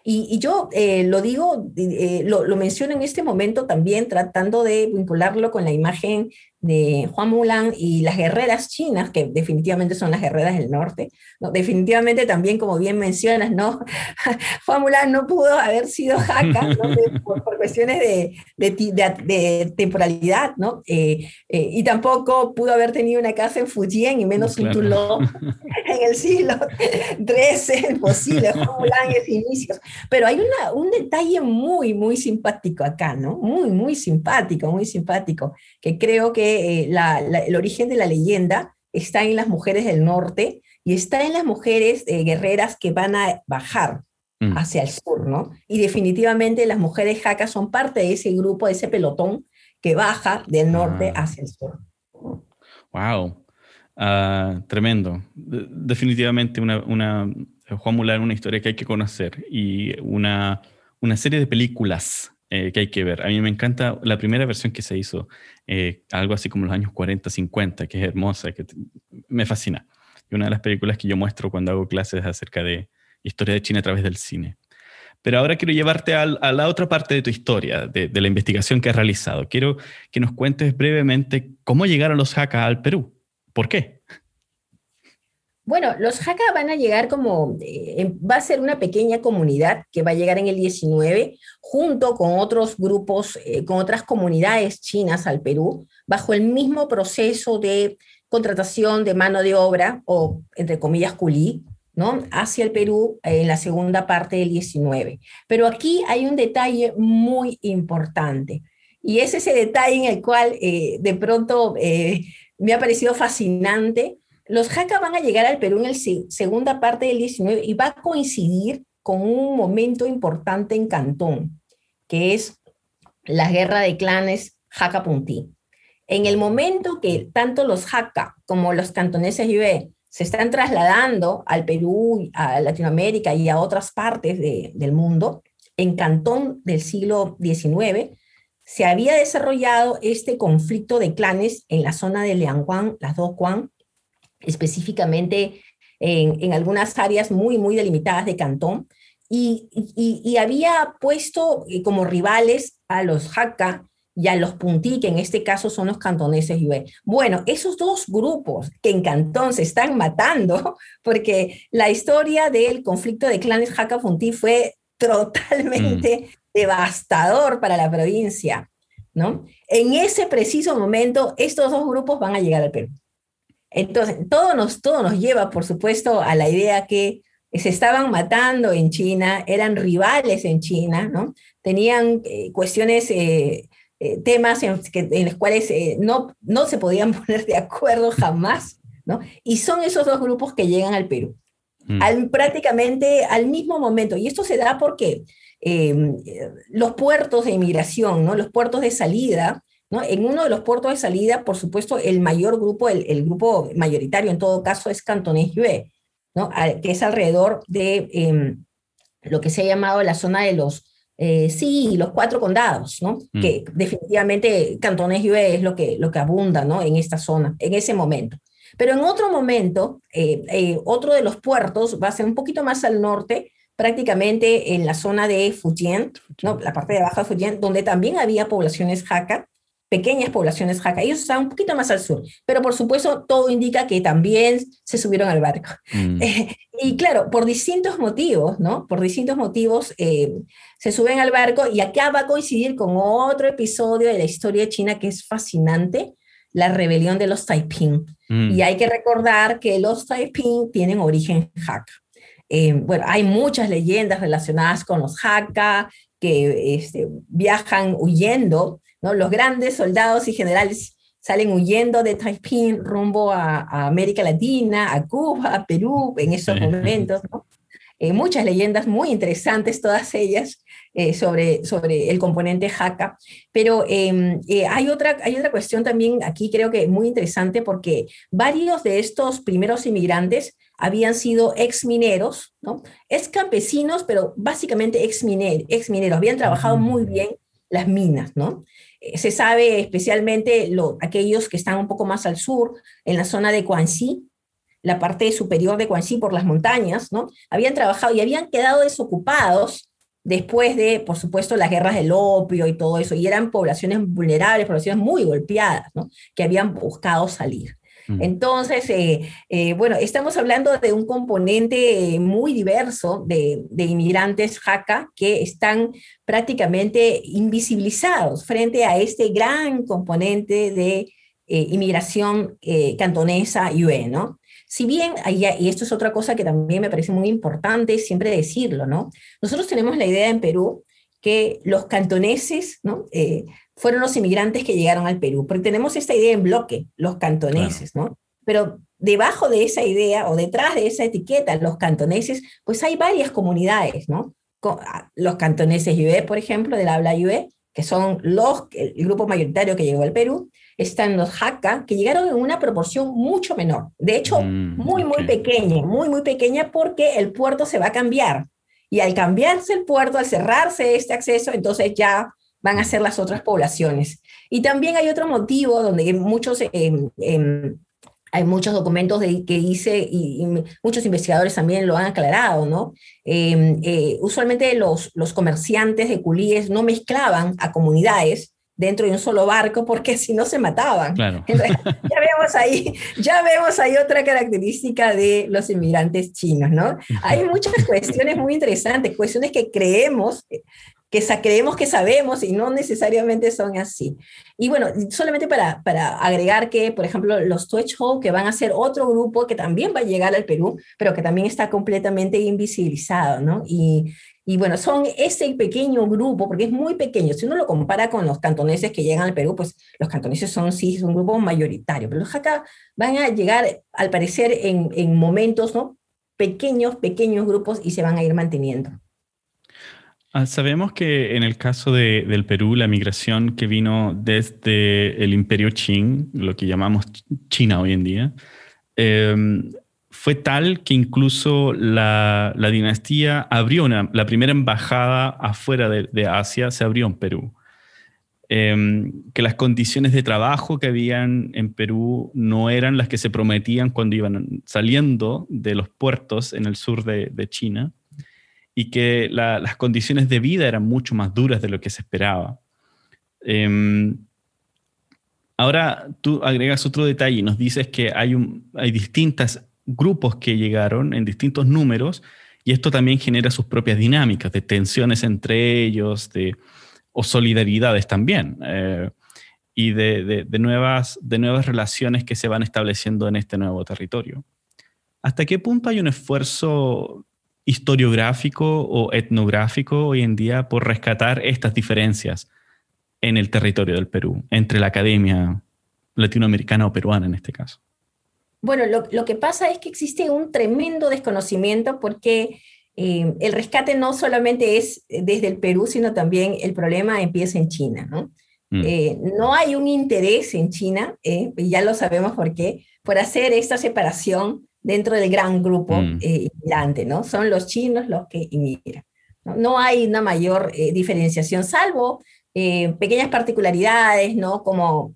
Y, yo eh, lo digo, eh, lo, lo, menciono en este momento también tratando de vincularlo con la imagen de Juan Mulan y las guerreras chinas, que definitivamente son las guerreras del norte, ¿no? definitivamente también, como bien mencionas, ¿no? Juan Mulan no pudo haber sido jaca por, cuestiones de, de, temporalidad, ¿no? Eh, eh, y tampoco pudo haber tenido una casa en Fujian y menos un tulón en el siglo XIII, imposible, Juan Mulan es inicios. Pero hay una, un detalle muy, muy simpático acá, ¿no? Muy, muy simpático, muy simpático, que creo que eh, el origen de la leyenda está en las mujeres del norte y está en las mujeres eh, guerreras que van a bajar mm. hacia el sur, ¿no? Y definitivamente las mujeres jacas son parte de ese grupo, de ese pelotón que baja del norte ah. hacia el sur. Wow, ah, tremendo. definitivamente una, una, Juan Mulan, una historia que hay que conocer y una, una serie de películas eh, que hay que ver. A mí me encanta la primera versión que se hizo, eh, algo así como los años 40, 50, que es hermosa, que me fascina. Y una de las películas que yo muestro cuando hago clases acerca de historia de China a través del cine. Pero ahora quiero llevarte a, la otra parte de tu historia, de, la investigación que has realizado. Quiero que nos cuentes brevemente cómo llegaron los Hakka al Perú. ¿Por qué? Bueno, los Hakka van a llegar como, eh, va a ser una pequeña comunidad que va a llegar en el 19, junto con otros grupos, eh, con otras comunidades chinas al Perú, bajo el mismo proceso de contratación de mano de obra, o entre comillas, culí, ¿no? hacia el Perú en la segunda parte del 19. Pero aquí hay un detalle muy importante, y es ese detalle en el cual eh, de pronto me ha parecido fascinante los Jaca van a llegar al Perú en la segunda parte del 19 y va a coincidir con un momento importante en Cantón, que es la guerra de clanes Jaca-Puntí. En el momento que tanto los Jaca como los cantoneses Yue se están trasladando al Perú, a Latinoamérica y a otras partes del mundo, en Cantón del siglo XIX, se había desarrollado este conflicto de clanes en la zona de Lianguan, las dos Quan, específicamente en, algunas áreas muy, muy delimitadas de Cantón, y, y, había puesto eh, como rivales a los Hakka y a los Punti, que en este caso son los cantoneses Yue. Bueno, esos dos grupos que en Cantón se están matando, porque la historia del conflicto de clanes Hakka-Punti fue totalmente mm. devastador para la provincia, ¿no? En ese preciso momento, estos dos grupos van a llegar al Perú. Entonces, todo nos, todo nos lleva, por supuesto, a la idea que se estaban matando en China, eran rivales en China, ¿no? Tenían eh, cuestiones, eh, eh, temas en, los cuales no, no se podían poner de acuerdo jamás, ¿no? Y son esos dos grupos que llegan al Perú, mm. al, prácticamente al mismo momento. Y esto se da porque los puertos de inmigración, ¿no? Los puertos de salida, en uno de los puertos de salida, por supuesto, el mayor grupo, el, grupo mayoritario en todo caso es Cantonés Yue, ¿no? que es alrededor de em, lo que se ha llamado la zona de los, eh, sí, los cuatro condados, ¿no? Mm. que definitivamente Cantonés Yue es lo que, lo que abunda ¿no? en esta zona, en ese momento. Pero en otro momento, eh, eh, otro de los puertos va a ser un poquito más al norte, prácticamente en la zona de Fujian, ¿no? la parte de Baja Fujian, donde también había poblaciones Hakka, pequeñas poblaciones jaca. Ellos están un poquito más al sur, pero por supuesto todo indica que también se subieron al barco. Mm. y claro, por distintos motivos, ¿no? Por distintos motivos eh, se suben al barco y acá va a coincidir con otro episodio de la historia china que es fascinante, la rebelión de los Taiping. Mm. Y hay que recordar que los Taiping tienen origen jaca. Eh, bueno, hay muchas leyendas relacionadas con los Hakka que este, viajan huyendo los grandes soldados y generales salen huyendo de Taiping rumbo a, América Latina, a Cuba, a Perú en esos momentos. Eh, muchas leyendas muy interesantes, todas ellas, eh, sobre, sobre el componente jaca. Pero em, eh, hay, otra, hay otra cuestión también aquí, creo que muy interesante, porque varios de estos primeros inmigrantes habían sido ex mineros, ¿no? ex campesinos, pero básicamente ex, ex mineros, habían trabajado muy bien las minas, ¿no? Eh, se sabe especialmente lo, aquellos que están un poco más al sur, en la zona de Guangxi, la parte superior de Guangxi por las montañas, ¿no? Habían trabajado y habían quedado desocupados después de, por supuesto, las guerras del opio y todo eso, y eran poblaciones vulnerables, poblaciones muy golpeadas, ¿no? que habían buscado salir. Entonces, eh, eh, bueno, estamos hablando de un componente muy diverso de, inmigrantes jaca que están prácticamente invisibilizados frente a este gran componente de eh, inmigración cantonesa y UE, ¿no? Si bien, y esto es otra cosa que también me parece muy importante siempre decirlo, ¿no? Nosotros tenemos la idea en Perú que los cantoneses, ¿no? Fueron los inmigrantes que llegaron al Perú, porque tenemos esta idea en bloque, los cantoneses, ¿no? Pero debajo de esa idea o detrás de esa etiqueta, los cantoneses, pues hay varias comunidades, ¿no? Ah, los cantoneses yue, por ejemplo, del habla yue, que son los, el grupo mayoritario que llegó al Perú, están los Hakka, que llegaron en una proporción mucho menor, de hecho, mm, muy, muy pequeña, muy, muy pequeña porque el puerto se va a cambiar. Y al cambiarse el puerto, al cerrarse este acceso, entonces ya van a ser las otras poblaciones. Y también hay otro motivo donde muchos, em, em, hay muchos documentos de, que hice y, muchos investigadores también lo han aclarado, ¿no? Em, eh, usualmente los, los comerciantes de culíes no mezclaban a comunidades dentro de un solo barco porque si no se mataban. Claro. ya vemos ahí, ya vemos ahí otra característica de los inmigrantes chinos, ¿no? Hay muchas cuestiones muy interesantes, cuestiones que creemos que creemos que sabemos y no necesariamente son así. Y bueno, solamente para, para agregar que, por ejemplo, los Ho, que van a ser otro grupo que también va a llegar al Perú, pero que también está completamente invisibilizado, ¿no? Y, y bueno, son ese pequeño grupo, porque es muy pequeño. Si uno lo compara con los cantoneses que llegan al Perú, pues los cantoneses son sí, son un grupo mayoritario, pero los Hakka van a llegar, al parecer, en, en momentos, ¿no? Pequeños, pequeños grupos y se van a ir manteniendo. Ah, sabemos que en el caso de, del Perú, la migración que vino desde el imperio Qing, lo que llamamos China hoy en día, em, fue tal que incluso la, dinastía abrió la primera embajada afuera de, Asia, se abrió en Perú. Em, que las condiciones de trabajo que habían en Perú no eran las que se prometían cuando iban saliendo de los puertos en el sur de China y que las condiciones de vida eran mucho más duras de lo que se esperaba. Em, ahora tú agregas otro detalle y nos dices que hay, hay distintos grupos que llegaron en distintos números y esto también genera sus propias dinámicas de tensiones entre ellos de, o solidaridades también. Eh, y de, de, nuevas, de nuevas relaciones que se van estableciendo en este nuevo territorio. ¿Hasta qué punto hay un esfuerzo historiográfico o etnográfico hoy en día por rescatar estas diferencias en el territorio del Perú, entre la academia latinoamericana o peruana en este caso? Bueno, lo, que pasa es que existe un tremendo desconocimiento porque eh, el rescate no solamente es desde el Perú, sino también el problema empieza en China, ¿no? Mm. Eh, no hay un interés en China, eh, y ya lo sabemos por qué, por hacer esta separación dentro del gran grupo mm. eh, inmigrante, ¿no? Son los chinos los que inmigran. No, hay una mayor eh, diferenciación, salvo eh, pequeñas particularidades, ¿no? Como,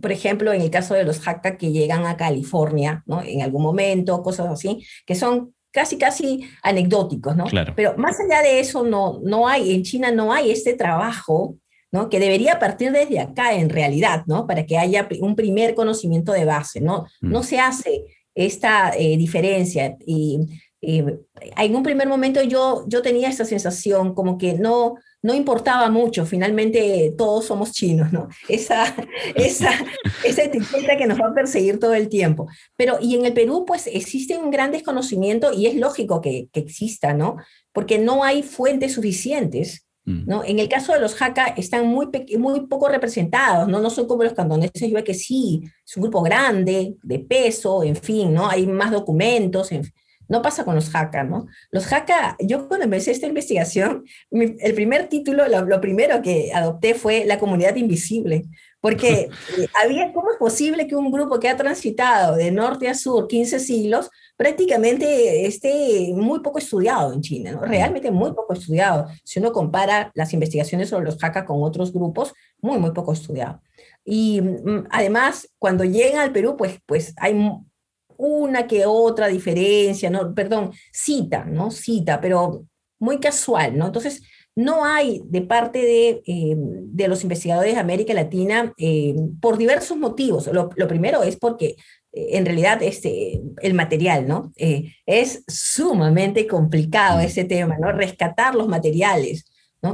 por ejemplo, en el caso de los Hakka que llegan a California, ¿no? En algún momento, cosas así, que son casi, casi anecdóticos, ¿no? Claro. Pero más allá de eso, no, no hay, en China no hay este trabajo ¿no? que debería partir desde acá en realidad, ¿no? para que haya un primer conocimiento de base. No, mm. no se hace esta eh, diferencia. Y en un primer momento yo, yo tenía esta sensación como que no, no importaba mucho, finalmente todos somos chinos, ¿no? Esa, esa, esa etiqueta que nos va a perseguir todo el tiempo. Pero, y en el Perú, pues existe un gran desconocimiento y es lógico que, que exista, ¿no? Porque no hay fuentes suficientes. ¿No? En el caso de los Hakka están muy, muy poco representados, ¿no? no son como los cantoneses, yo veo que sí, es un grupo grande, de peso, en fin, ¿no? hay más documentos, no pasa con los Hakka, ¿no? Los Hakka, yo cuando empecé esta investigación, el primer título, lo, primero que adopté fue La comunidad invisible, porque eh, había, ¿cómo es posible que un grupo que ha transitado de norte a sur 15 siglos prácticamente esté muy poco estudiado en China, ¿no? realmente muy poco estudiado. Si uno compara las investigaciones sobre los Hakka con otros grupos, muy, muy poco estudiado. Y mm, además, cuando llegan al Perú, pues, pues hay una que otra diferencia, ¿no? Perdón, cita, ¿no? Cita, pero muy casual, ¿no? Entonces, no hay de parte de, eh, de los investigadores de América Latina eh, por diversos motivos. Lo, primero es porque en realidad este, el material, ¿no? es sumamente complicado ese tema, ¿no? Rescatar los materiales.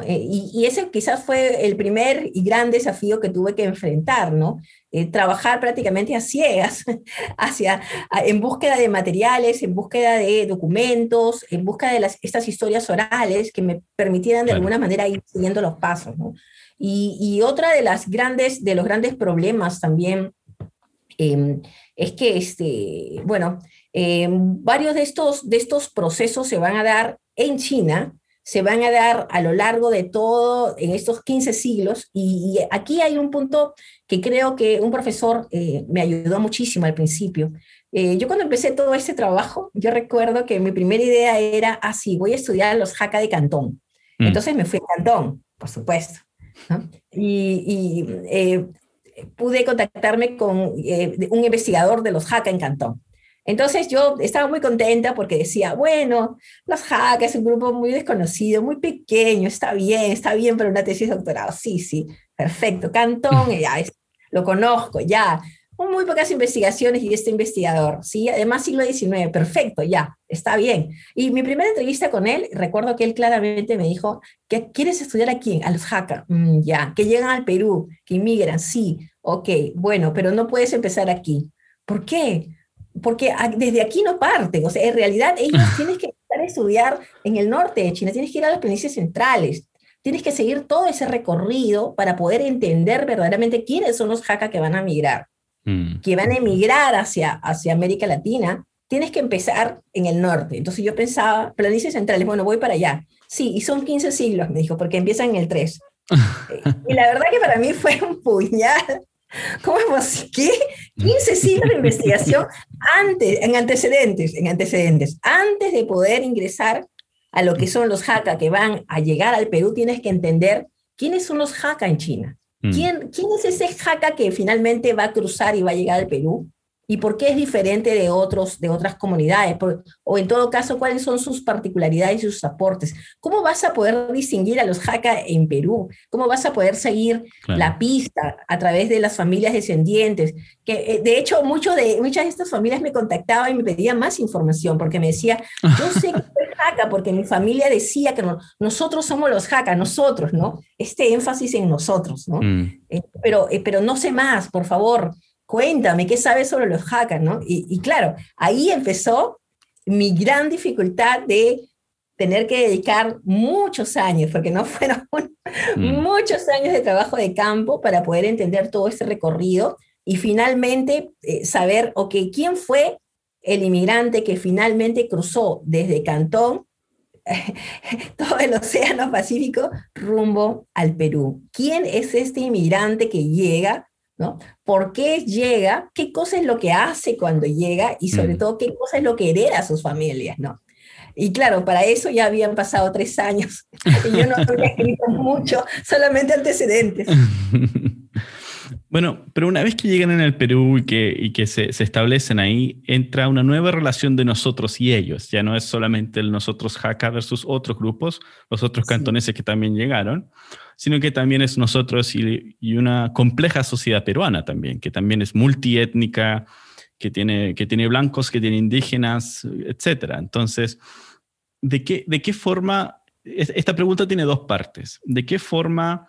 Eh, y, ese quizás fue el primer y gran desafío que tuve que enfrentar, ¿no? Eh, trabajar prácticamente a ciegas, hacia, en búsqueda de materiales, en búsqueda de documentos, en búsqueda de las, estas historias orales que me permitieran de alguna manera ir siguiendo los pasos, ¿no? Y, y, otra de las grandes, de los grandes problemas también em, es que, este, bueno, em, varios de estos, de estos procesos se van a dar en China, se van a dar a lo largo de todo, en estos 15 siglos. Y, aquí hay un punto que creo que un profesor eh, me ayudó muchísimo al principio. Eh, yo cuando empecé todo este trabajo, yo recuerdo que mi primera idea era, ah, sí, voy a estudiar los jaca de Cantón. Mm. Entonces me fui a Cantón, por supuesto. Y, eh, pude contactarme con un investigador de los jaca en Cantón. Entonces yo estaba muy contenta porque decía, bueno, los hackers es un grupo muy desconocido, muy pequeño, está bien, está bien para una tesis de doctorado. Sí, sí, perfecto. Cantón, ya, lo conozco, ya. Muy pocas investigaciones y este investigador, ¿sí? Además, siglo XIX, perfecto, ya, está bien. Y mi primera entrevista con él, recuerdo que él claramente me dijo, que ¿quieres estudiar aquí? A los hackers, mm, ya, que llegan al Perú, que inmigran, sí, ok, bueno, pero no puedes empezar aquí. ¿Por qué? porque desde aquí no parten, o sea, en realidad ellos tienes que empezar a estudiar en el norte de China, tienes que ir a las planicies centrales, tienes que seguir todo ese recorrido para poder entender verdaderamente quiénes son los jaca que van a migrar, mm. que van a emigrar hacia, hacia América Latina, tienes que empezar en el norte. Entonces yo pensaba, planicies centrales, bueno, voy para allá. Sí, y son 15 siglos, me dijo, porque empiezan en el 3. y la verdad que para mí fue un puñal ¿Cómo es ¿Qué? 15 siglos de investigación antes, en antecedentes, en antecedentes. Antes de poder ingresar a lo que son los jaca que van a llegar al Perú, tienes que entender quiénes son los jaca en China. Mm. ¿Quién, ¿Quién es ese jaca que finalmente va a cruzar y va a llegar al Perú? Y por qué es diferente de, otros, de otras comunidades, o en todo caso, cuáles son sus particularidades y sus aportes. ¿Cómo vas a poder distinguir a los jaca en Perú? ¿Cómo vas a poder seguir la pista a través de las familias descendientes? Que eh, de hecho mucho de, muchas de estas familias me contactaban y me pedían más información porque me decía, yo sé que soy jaca porque mi familia decía que nosotros somos los jaca, nosotros, ¿no? Este énfasis en nosotros, ¿no? Mm. Eh, pero, eh, pero no sé más, por favor cuéntame, ¿qué sabes sobre los hackers? ¿no? Y, claro, ahí empezó mi gran dificultad de tener que dedicar muchos años, porque no fueron mm. muchos años de trabajo de campo para poder entender todo este recorrido y finalmente eh, saber, ok, ¿quién fue el inmigrante que finalmente cruzó desde Cantón todo el Océano Pacífico rumbo al Perú? ¿Quién es este inmigrante que llega ¿no? ¿Por qué llega? ¿Qué cosa es lo que hace cuando llega? Y sobre mm. todo, ¿qué cosa es lo que hereda a sus familias, ¿no? Y claro, para eso ya habían pasado tres años y yo no había escrito mucho, solamente antecedentes. Bueno, pero una vez que llegan en el Perú y que, y que se, se, establecen ahí, entra una nueva relación de nosotros y ellos. Ya no es solamente el nosotros Jaca versus otros grupos, los otros cantoneses que también llegaron, sino que también es nosotros y, una compleja sociedad peruana también, que también es multiétnica, que tiene, que tiene blancos, que tiene indígenas, etc. Entonces, ¿de qué, de qué forma, esta pregunta tiene dos partes, ¿de qué forma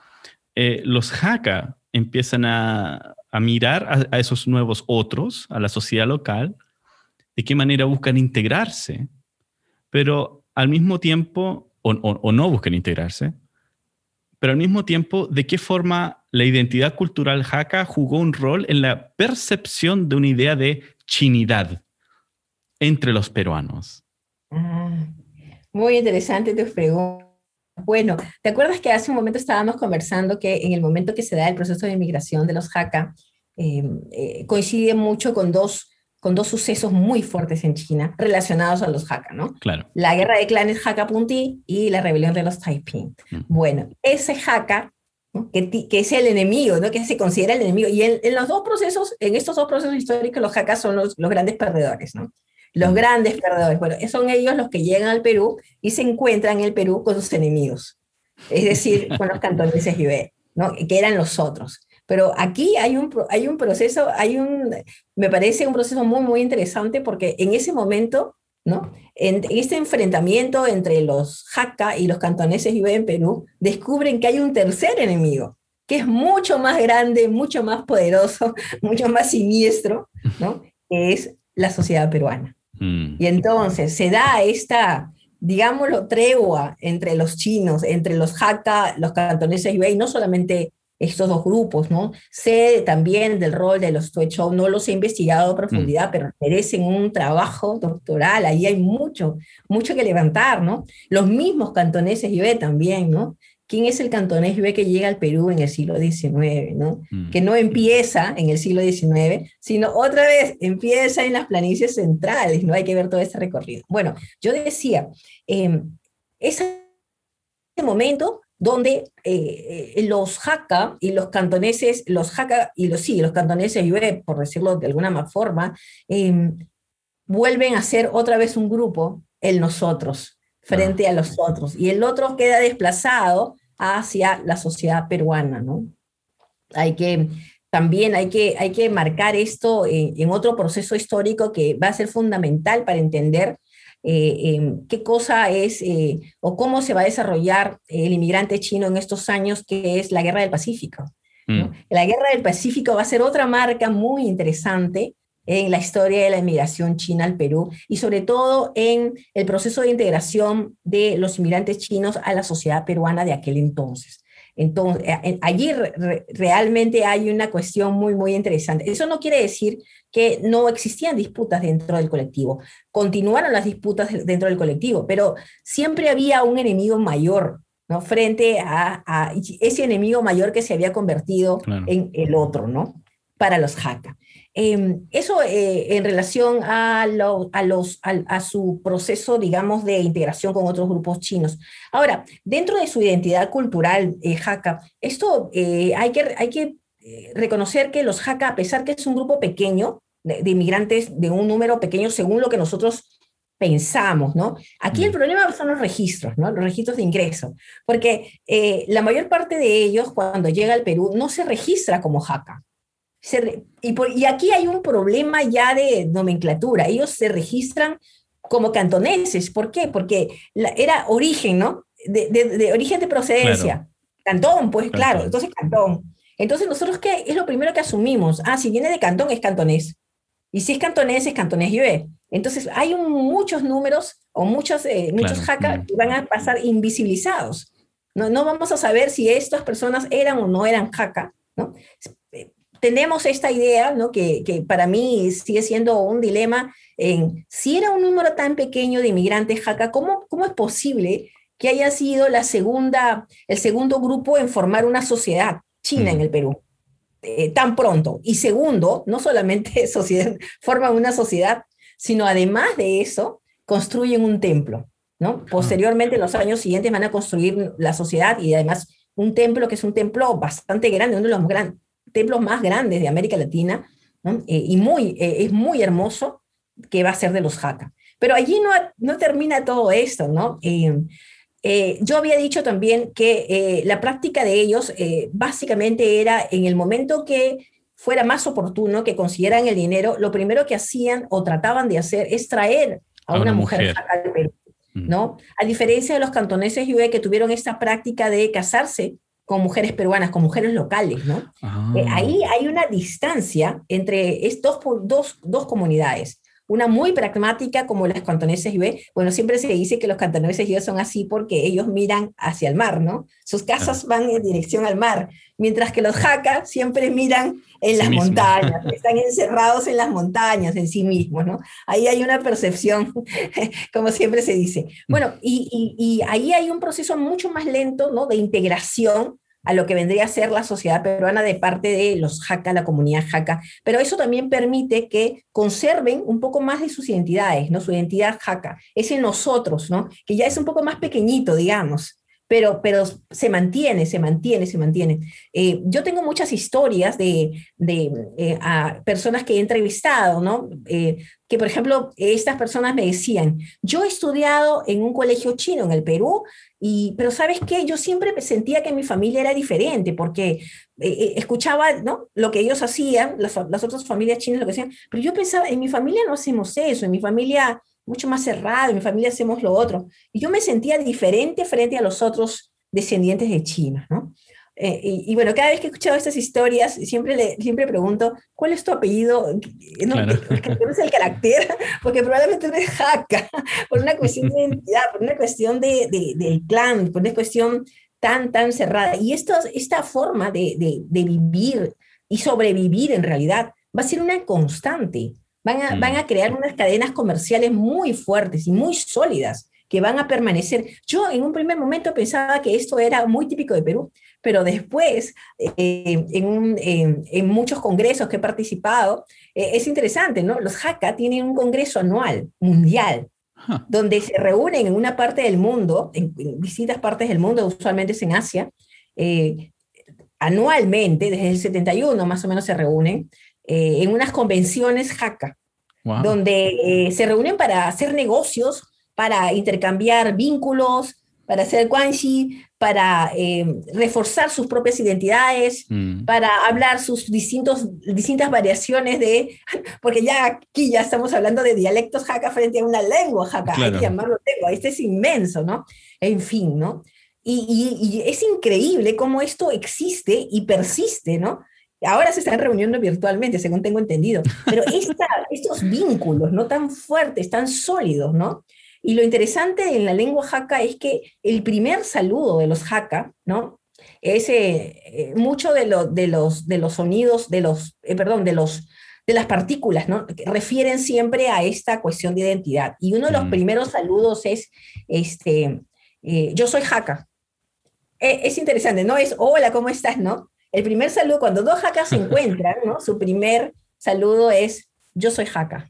eh, los jaca empiezan a, mirar a, esos nuevos otros, a la sociedad local? ¿De qué manera buscan integrarse? Pero al mismo tiempo, o no buscan integrarse, pero al mismo tiempo, ¿de qué forma la identidad cultural jaca jugó un rol en la percepción de una idea de chinidad entre los peruanos? Ah, muy interesante tu pregunta. Bueno, ¿te acuerdas que hace un momento estábamos conversando que en el momento que se da el proceso de inmigración de los jaca, eh, eh, coincide mucho con dos con dos sucesos muy fuertes en China relacionados a los Hakka, ¿no? Claro. La guerra de clanes Hakka Punti y la rebelión de los Taiping. Mm. Bueno, ese Hakka, que, que, es el enemigo, ¿no? Que se considera el enemigo. Y en, los dos procesos, en estos dos procesos históricos, los Hakka son los, los, grandes perdedores, ¿no? los grandes perdedores. Bueno, son ellos los que llegan al Perú y se encuentran en el Perú con sus enemigos, es decir, con los cantoneses y ¿no? que eran los otros. Pero aquí hay un, hay un proceso, hay un, me parece un proceso muy, muy interesante porque en ese momento, ¿no? En, este enfrentamiento entre los Jaca y los cantoneses y en Perú, descubren que hay un tercer enemigo, que es mucho más grande, mucho más poderoso, mucho más siniestro, ¿no? Que es la sociedad peruana. Mm. Y entonces se da esta, digámoslo, tregua entre los chinos, entre los Jaca, los cantoneses y no solamente estos dos grupos, ¿no? Sé también del rol de los Tuechou, no los he investigado a profundidad, mm. pero merecen un trabajo doctoral, ahí hay mucho, mucho que levantar, ¿no? Los mismos cantoneses y también, ¿no? ¿Quién es el cantonés ve que llega al Perú en el siglo XIX, ¿no? Mm. Que no empieza en el siglo XIX, sino otra vez empieza en las planicies centrales, ¿no? Hay que ver todo este recorrido. Bueno, yo decía, eh, ese momento donde eh, eh, los jaca y los cantoneses, los jaca y los sí, los cantoneses por decirlo de alguna forma, em, vuelven a ser otra vez un grupo, el nosotros, frente a los otros. Y el otro queda desplazado hacia la sociedad peruana, ¿no? Hay que, también hay que, hay que marcar esto en, otro proceso histórico que va a ser fundamental para entender eh, qué cosa es eh, o cómo se va a desarrollar el inmigrante chino en estos años, que es la Guerra del Pacífico. Mm. La Guerra del Pacífico va a ser otra marca muy interesante en la historia de la inmigración china al Perú y sobre todo en el proceso de integración de los inmigrantes chinos a la sociedad peruana de aquel entonces. Entonces, allí realmente hay una cuestión muy, muy interesante. Eso no quiere decir que no existían disputas dentro del colectivo. Continuaron las disputas dentro del colectivo, pero siempre había un enemigo mayor, ¿no? Frente a, ese enemigo mayor que se había convertido en el otro, ¿no? Para los Hakka. Em, eso eh, en relación a, los, a, su proceso, digamos, de integración con otros grupos chinos. Ahora, dentro de su identidad cultural, eh, esto eh, hay que, hay que eh, reconocer que los Hakka, a pesar que es un grupo pequeño, de, inmigrantes de un número pequeño según lo que nosotros pensamos, ¿no? Aquí el mm. problema son los registros, ¿no? Los registros de ingreso, porque la mayor parte de ellos cuando llega al Perú no se registra como jaca y, aquí hay un problema ya de nomenclatura. Ellos se registran como cantoneses. ¿Por qué? Porque era origen, ¿no? De, origen de procedencia. Cantón, pues claro, entonces cantón. Entonces nosotros, ¿qué es lo primero que asumimos? Ah, si viene de cantón es cantonés. Y si es cantonés es cantonés ve. Entonces hay muchos números o muchos, eh, muchos mm. que van a pasar invisibilizados. No, no vamos a saber si estas personas eran o no eran jaca, ¿no? Tenemos esta idea, ¿no? que, que, para mí sigue siendo un dilema en si era un número tan pequeño de inmigrantes jaca, ¿cómo, cómo es posible que haya sido la segunda, el segundo grupo en formar una sociedad china en el Perú? Eh, tan pronto. Y segundo, no solamente sociedad, forman una sociedad, sino además de eso, construyen un templo. ¿no? Posteriormente, en los años siguientes, van a construir la sociedad y además un templo que es un templo bastante grande, uno de los grandes templos más grandes de América Latina, eh, y muy, eh, es muy hermoso que va a ser de los Jaca. Pero allí no, no termina todo esto, ¿no? Eh, yo había dicho también que la práctica de ellos básicamente era en el momento que fuera más oportuno, que consiguieran el dinero, lo primero que hacían o trataban de hacer es traer a, una, mujer, Jaca al Perú. Mm. ¿no? A diferencia de los cantoneses yue que tuvieron esta práctica de casarse con mujeres peruanas, con mujeres locales, ¿no? Eh, ah. ahí hay una distancia entre estos dos, dos comunidades. Una muy pragmática como las cantoneses y ve, bueno, siempre se dice que los cantoneses y son así porque ellos miran hacia el mar, ¿no? Sus casas van en dirección al mar, mientras que los jaca siempre miran en las montañas, están encerrados en las montañas en sí mismos, ¿no? Ahí hay una percepción, como siempre se dice. Bueno, y, y, ahí hay un proceso mucho más lento, ¿no? De integración a lo que vendría a ser la sociedad peruana de parte de los jaca, la comunidad jaca, pero eso también permite que conserven un poco más de sus identidades, ¿no? Su identidad jaca, ese nosotros, ¿no? Que ya es un poco más pequeñito, digamos, pero, pero se mantiene, se mantiene, se mantiene. Eh, yo tengo muchas historias de, de eh, a personas que he entrevistado, ¿no? Eh, que, por ejemplo, estas personas me decían, yo he estudiado en un colegio chino en el Perú, y, pero ¿sabes qué? Yo siempre sentía que mi familia era diferente, porque escuchaba ¿no? lo que ellos hacían, las, las otras familias chinas lo que hacían, pero yo pensaba, en mi familia no hacemos eso, en mi familia mucho más cerrado, en mi familia hacemos lo otro. Y yo me sentía diferente frente a los otros descendientes de China, ¿no? Eh, y, bueno, cada vez que he escuchado estas historias, siempre, le, siempre pregunto, ¿cuál es tu apellido? ¿No? es el carácter? Porque probablemente eres jaca, por una cuestión de identidad, por una cuestión de, de, del clan, por una cuestión tan, tan cerrada. Y esto, esta forma de, de vivir y sobrevivir en realidad va a ser una constante. Van a, van mm. a crear unas cadenas comerciales muy fuertes y muy sólidas que van a permanecer. Yo en un primer momento pensaba que esto era muy típico de Perú, pero después, eh, en, en, muchos congresos que he participado, eh, es interesante, ¿no? Los Hakka tienen un congreso anual, mundial, donde se reúnen en una parte del mundo, en, distintas partes del mundo, usualmente es en Asia, eh, anualmente, desde el 71 más o menos se reúnen, eh, en unas convenciones jaca, donde eh, se reúnen para hacer negocios, para intercambiar vínculos, para hacer guanxi, para eh, reforzar sus propias identidades, mm. para hablar sus distintos, distintas variaciones de, porque ya aquí ya estamos hablando de dialectos jaca frente a una lengua jaca, hay que llamarlo lengua, este es inmenso, ¿no? En fin, ¿no? Y, y, es increíble cómo esto existe y persiste, ¿no? Ahora se están reuniendo virtualmente, según tengo entendido, pero estos vínculos, ¿no? Tan fuertes, tan sólidos, ¿no? Y lo interesante en la lengua jaca es que el primer saludo de los jaca, ¿no? Es eh, eh, mucho de, de, los, de los sonidos, de los, eh, perdón, de los de las partículas, ¿no? Que refieren siempre a esta cuestión de identidad. Y uno de los mm. primeros saludos es, este, yo soy jaca. E, es interesante, no es, hola, ¿cómo estás? ¿No? El primer saludo, cuando dos jacas se encuentran, ¿no? Su primer saludo es, yo soy jaca.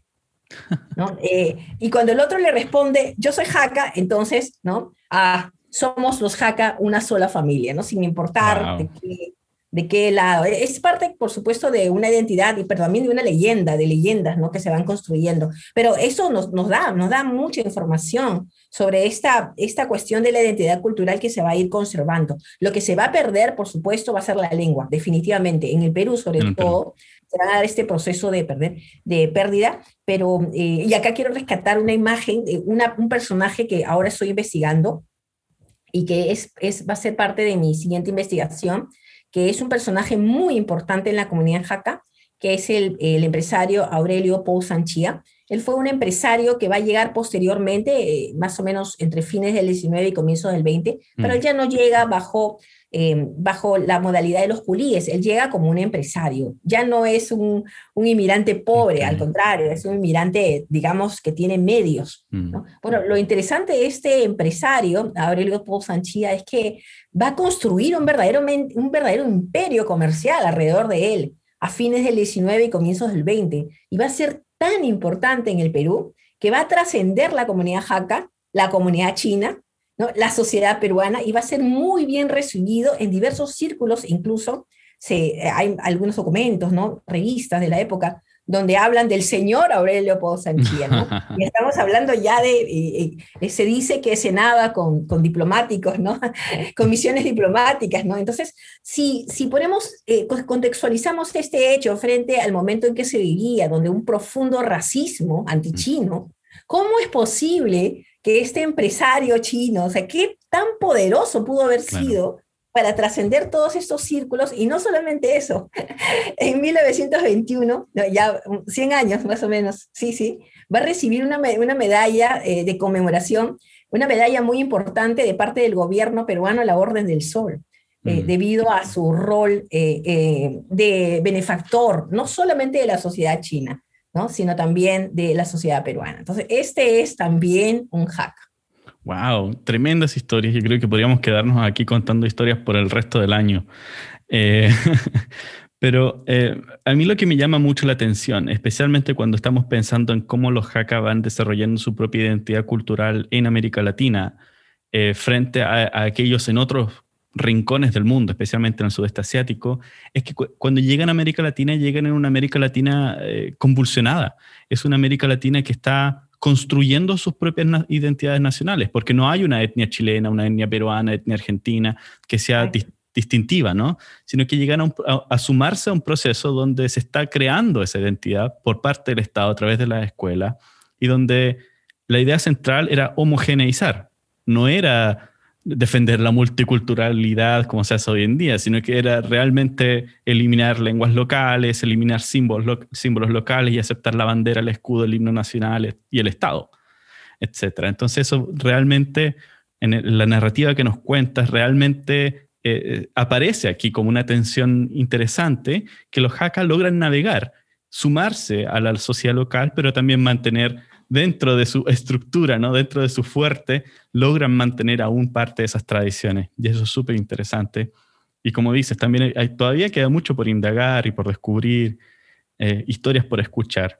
¿no? Eh, y cuando el otro le responde, yo soy jaca, entonces, ¿no? Ah, somos los jaca una sola familia, ¿no? Sin importar de qué de qué lado. Es parte, por supuesto, de una identidad, pero también de una leyenda, de leyendas, ¿no? Que se van construyendo. Pero eso nos, nos da, nos da mucha información sobre esta, esta cuestión de la identidad cultural que se va a ir conservando. Lo que se va a perder, por supuesto, va a ser la lengua, definitivamente. En el Perú, sobre todo, se va a dar este proceso de, perder, de pérdida, pero, eh, y acá quiero rescatar una imagen, una, un personaje que ahora estoy investigando y que es, es, va a ser parte de mi siguiente investigación, que es un personaje muy importante en la comunidad jaca, que es el, empresario Aurelio Pou Sanchía. Él fue un empresario que va a llegar posteriormente, eh, más o menos entre fines del 19 y comienzos del 20, pero él mm. ya no llega bajo Em, bajo la modalidad de los culíes. Él llega como un empresario, ya no es un, un inmigrante pobre, al contrario, es un inmigrante, digamos, que tiene medios. Mm. Bueno, lo interesante de este empresario, Aurelio Paul Sanchía, es que va a construir un verdadero, un verdadero imperio comercial alrededor de él a fines del 19 y comienzos del 20, y va a ser tan importante en el Perú que va a trascender la comunidad jaca, la comunidad china, la sociedad peruana y va a ser muy bien recibido en diversos círculos, incluso se, hay algunos documentos, ¿no? revistas de la época, donde hablan del señor Aurelio Leopoldo Sanchía, ¿no? Y estamos hablando ya de, se dice que cenaba con, con, diplomáticos, ¿no? Con misiones diplomáticas, ¿no? Entonces, si, si ponemos, eh, contextualizamos este hecho frente al momento en que se vivía, donde un profundo racismo antichino, ¿cómo es posible que este empresario chino, o sea, qué tan poderoso pudo haber sido para trascender todos estos círculos y no solamente eso. En 1921, ya 100 años más o menos, sí, sí, va a recibir una, una medalla eh, de conmemoración, una medalla muy importante de parte del gobierno peruano, la Orden del Sol. Eh, mm. debido a su rol eh, de benefactor, no solamente de la sociedad china, sino también de la sociedad peruana. Entonces, este es también un hack. Wow, tremendas historias. Yo creo que podríamos quedarnos aquí contando historias por el resto del año. Eh, pero eh, a mí lo que me llama mucho la atención, especialmente cuando estamos pensando en cómo los Hakka van desarrollando su propia identidad cultural en América Latina, eh, frente a, aquellos en otros rincones del mundo, especialmente en el sudeste asiático, es que cuando llegan a América Latina, llegan en una América Latina eh, convulsionada. Es una América Latina que está construyendo sus propias identidades nacionales, porque no hay una etnia chilena, una etnia peruana, etnia argentina que sea distintiva, ¿no? Sino que llegan a, sumarse a un proceso donde se está creando esa identidad por parte del Estado a través de la escuela y donde la idea central era homogeneizar, no era defender la multiculturalidad como se hace hoy en día, sino que era realmente eliminar lenguas locales, eliminar símbolos, símbolos locales y aceptar la bandera, el escudo, el himno nacional y el Estado, etc. Entonces eso realmente, en la narrativa que nos cuentas, realmente eh, eh, aparece aquí como una tensión interesante que los hackers logran navegar, sumarse a la sociedad local, pero también mantener dentro de su estructura, ¿no? dentro de su fuerte, logran mantener aún parte de esas tradiciones. Y eso es súper interesante. Y como dices, también hay, todavía queda mucho por indagar y por descubrir, eh, historias por escuchar.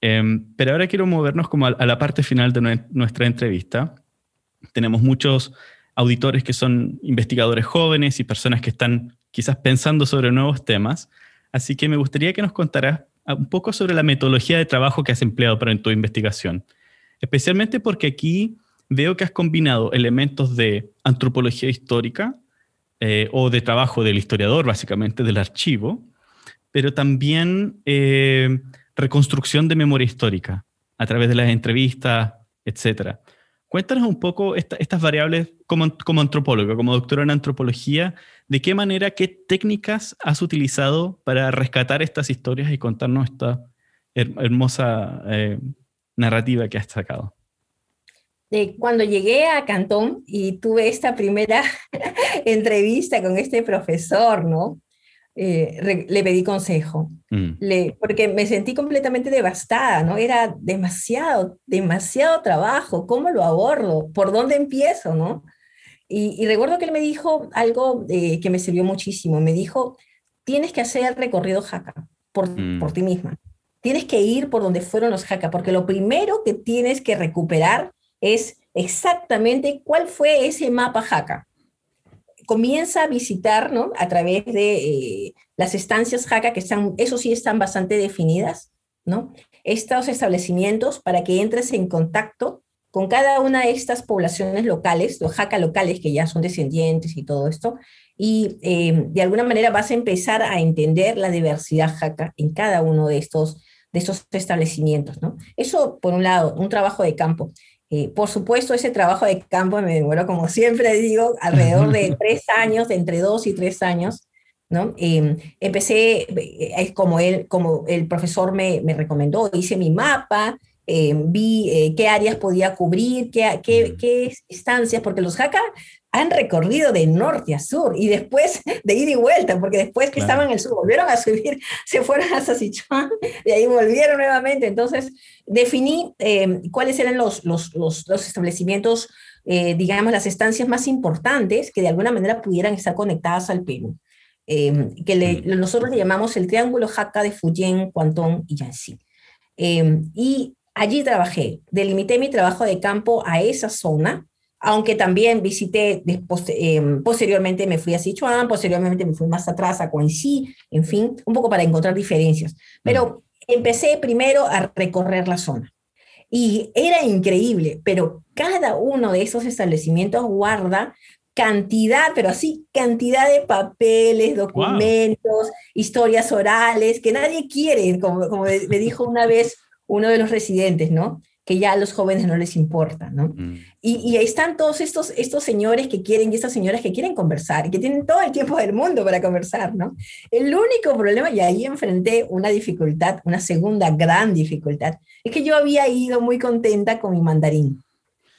Em, pero ahora quiero movernos como a, la parte final de nuestra entrevista. Tenemos muchos auditores que son investigadores jóvenes y personas que están quizás pensando sobre nuevos temas. Así que me gustaría que nos contaras un poco sobre la metodología de trabajo que has empleado para tu investigación, especialmente porque aquí veo que has combinado elementos de antropología histórica eh, o de trabajo del historiador, básicamente del archivo, pero también eh, reconstrucción de memoria histórica a través de las entrevistas, etcétera. Cuéntanos un poco estas variables como, como antropóloga, como doctora en antropología, de qué manera, qué técnicas has utilizado para rescatar estas historias y contarnos esta hermosa eh, narrativa que has sacado. cuando llegué a Cantón y tuve esta primera entrevista con este profesor, ¿no? Eh, le pedí consejo, mm. le, porque me sentí completamente devastada, ¿no? Era demasiado, demasiado trabajo, ¿cómo lo abordo? ¿Por dónde empiezo, no? Y, recuerdo que él me dijo algo eh, que me sirvió muchísimo, me dijo, tienes que hacer el recorrido jaca por, mm. por ti misma, tienes que ir por donde fueron los jaca, porque lo primero que tienes que recuperar es exactamente cuál fue ese mapa jaca comienza a visitar, ¿no? A través de eh, las estancias jaca, que están, eso sí están bastante definidas, ¿no? Estos establecimientos para que entres en contacto con cada una de estas poblaciones locales, los jaca locales que ya son descendientes y todo esto, y eh, de alguna manera vas a empezar a entender la diversidad jaca en cada uno de estos, de estos establecimientos, ¿no? Eso, por un lado, un trabajo de campo. Eh, por supuesto, ese trabajo de campo me demoró, como siempre digo, alrededor de tres años, de entre dos y tres años. ¿no? Em, empecé, eh, como, él, como el profesor me, me recomendó, hice mi mapa, em, vi eh, qué áreas podía cubrir, qué, qué, qué, estancias, porque los jaca han recorrido de norte a sur y después de ir y vuelta, porque después que estaban en el sur volvieron a subir, se fueron a Sichuan y ahí volvieron nuevamente. Entonces definí eh, cuáles eran los, los, los, establecimientos, eh, digamos, las estancias más importantes que de alguna manera pudieran estar conectadas al Perú, eh, que nosotros le llamamos el Triángulo Jaca de Fujian, Guantón y Yanxi. y allí trabajé, delimité mi trabajo de campo a esa zona aunque también visité, em, posteriormente me fui a Sichuan, posteriormente me fui más atrás a Guangxi, en fin, un poco para encontrar diferencias. Pero empecé primero a recorrer la zona. Y era increíble, pero cada uno de esos establecimientos guarda cantidad, pero así, cantidad de papeles, documentos, historias orales, que nadie quiere, como, como me dijo una vez uno de los residentes, ¿no? que ya a los jóvenes no les importa, ¿no? Mm. Y, y, ahí están todos estos, estos señores que quieren y estas señoras que quieren conversar y que tienen todo el tiempo del mundo para conversar, ¿no? El único problema, y ahí enfrenté una dificultad, una segunda gran dificultad, es que yo había ido muy contenta con mi mandarín,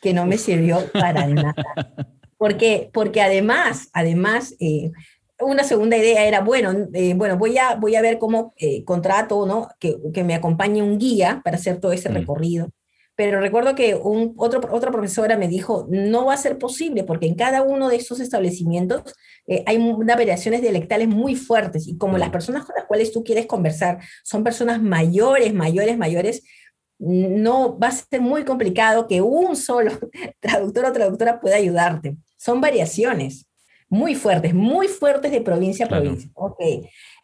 que no me sirvió para nada. Porque, porque además, además, eh, una segunda idea era, bueno, eh, bueno voy, a, voy a ver cómo eh, contrato, ¿no? Que, que, me acompañe un guía para hacer todo ese mm. recorrido pero recuerdo que un, otro, otra profesora me dijo, no va a ser posible porque en cada uno de estos establecimientos eh, hay unas variaciones dialectales muy fuertes y como las personas con las cuales tú quieres conversar son personas mayores, mayores, mayores, no va a ser muy complicado que un solo traductor o traductora pueda ayudarte. Son variaciones muy fuertes, muy fuertes de provincia a provincia. Ok,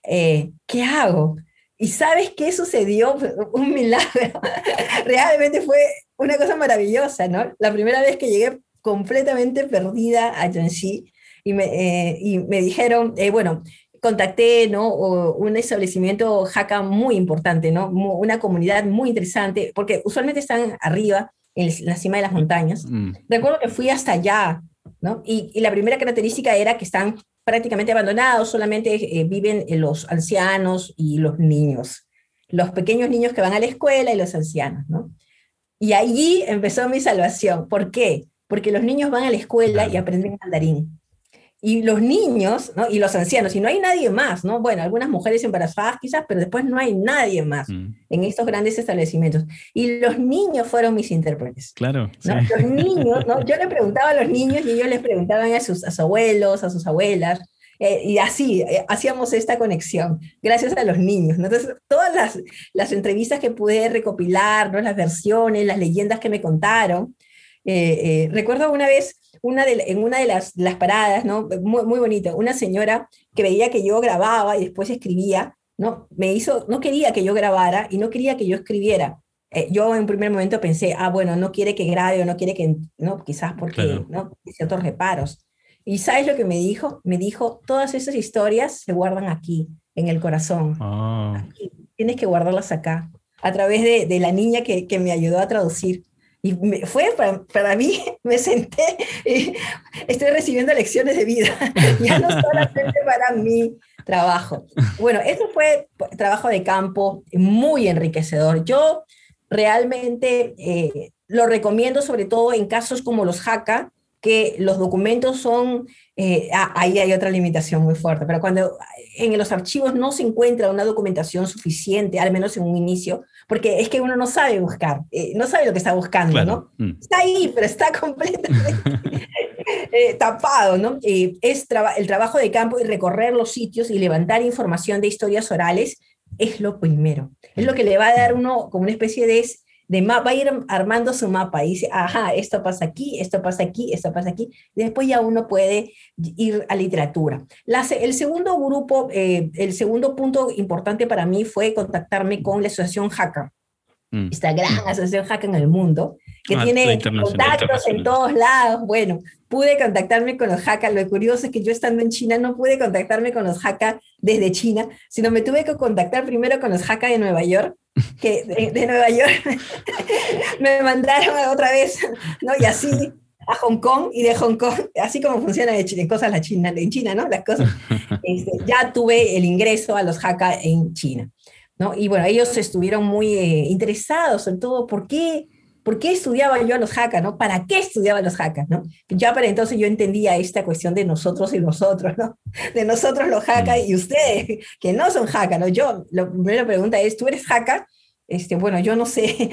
eh, ¿qué hago? ¿Y sabes qué sucedió? Un milagro. Realmente fue una cosa maravillosa, ¿no? La primera vez que llegué completamente perdida a Jiangxi y me, eh, y me dijeron, eh, bueno, contacté ¿no? un establecimiento jaca muy importante, ¿no? una comunidad muy interesante, porque usualmente están arriba, en la cima de las montañas. Mm. Recuerdo que fui hasta allá, ¿no? Y, la primera característica era que están prácticamente abandonados, solamente eh, viven los ancianos y los niños, los pequeños niños que van a la escuela y los ancianos, ¿no? Y allí empezó mi salvación. ¿Por qué? Porque los niños van a la escuela y aprenden mandarín y los niños, ¿no? Y los ancianos, y no hay nadie más, ¿no? Bueno, algunas mujeres embarazadas quizás, pero después no hay nadie más mm. en estos grandes establecimientos. Y los niños fueron mis intérpretes. Claro. Los niños, ¿no? Yo le preguntaba a los niños y ellos les preguntaban a sus, abuelos, a sus abuelas, eh, y así eh, hacíamos esta conexión, gracias a los niños. Entonces, todas las, las entrevistas que pude recopilar, ¿no? las versiones, las leyendas que me contaron, eh, recuerdo una vez una de, en una de las, las paradas, ¿no? Muy, muy bonito, una señora que veía que yo grababa y después escribía, ¿no? Me hizo, no quería que yo grabara y no quería que yo escribiera. Eh, yo en un primer momento pensé, ah, bueno, no quiere que grabe o no quiere que, no, quizás porque, ¿no? Ciertos reparos. Y ¿sabes lo que me dijo? Me dijo, todas esas historias se guardan aquí, en el corazón. Ah. Tienes que guardarlas acá, a través de, de la niña que, que me ayudó a traducir. Y fue para, para, mí, me senté y estoy recibiendo lecciones de vida, ya no solamente para mi trabajo. Bueno, eso fue trabajo de campo muy enriquecedor. Yo realmente eh, lo recomiendo sobre todo en casos como los HACA, que los documentos son, eh, ah, ahí hay otra limitación muy fuerte, pero cuando en los archivos no se encuentra una documentación suficiente, al menos en un inicio, porque es que uno no sabe buscar, eh, no sabe lo que está buscando, ¿no? Mm. Está ahí, pero está completamente eh, tapado, ¿no? es el trabajo de campo y recorrer los sitios y levantar información de historias orales es lo primero. Es lo que le va a dar uno como una especie de de va a ir armando su mapa y dice, ajá, esto pasa aquí, esto pasa aquí, esto pasa aquí. después ya uno puede ir a literatura. el segundo grupo, eh, el segundo punto importante para mí fue contactarme con la asociación Hacker. Mm. Esta gran asociación Hacker en el mundo, que ah, tiene contactos en todos lados. Bueno, pude contactarme con los Hakka. Lo curioso es que yo estando en China no pude contactarme con los Hakka desde China, sino me tuve que contactar primero con los Hakka de Nueva York que de, Nueva York me mandaron otra vez, ¿no? Y así a Hong Kong y de Hong Kong, así como funciona en cosas la China, en China, ¿no? Las cosas. Este, ya tuve el ingreso a los Hakka en China, ¿no? Y bueno, ellos estuvieron muy eh, interesados en todo, ¿por qué? ¿Por qué estudiaba yo a los hackers, no? ¿Para qué estudiaba los hackers, no? Ya para entonces yo entendía esta cuestión de nosotros y nosotros, ¿no? De nosotros los hackers y ustedes, que no son hackers, ¿no? Yo, la primera pregunta es, ¿tú eres hacker? Este, bueno, yo no sé,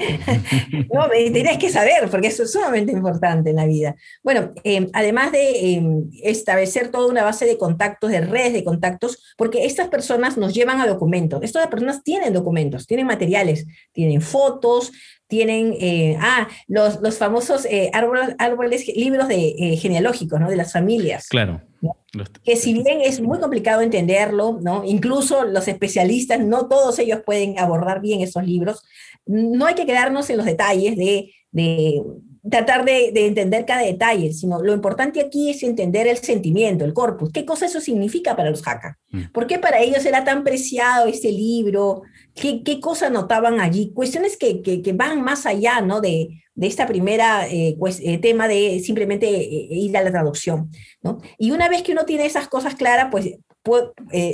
no, me tienes que saber, porque eso es sumamente importante en la vida. Bueno, em, además de em, establecer toda una base de contactos, de redes de contactos, porque estas personas nos llevan a documentos. Estas personas tienen documentos, tienen materiales, tienen fotos, tienen, eh, ah, los, los famosos eh, árboles, árboles, libros de, eh, genealógicos, ¿no? De las familias. Claro. Que si bien es muy complicado entenderlo, ¿no? Incluso los especialistas, no todos ellos pueden abordar bien esos libros, no hay que quedarnos en los detalles de, de tratar de, de, entender cada detalle, sino lo importante aquí es entender el sentimiento, el corpus, qué cosa eso significa para los Haka, mm. por qué para ellos era tan preciado este libro, qué, qué cosa notaban allí, cuestiones que, que, que, van más allá ¿no? de, de esta primera eh, pues, eh, tema de simplemente eh, ir a la traducción. ¿no? Y una vez que uno tiene esas cosas claras, pues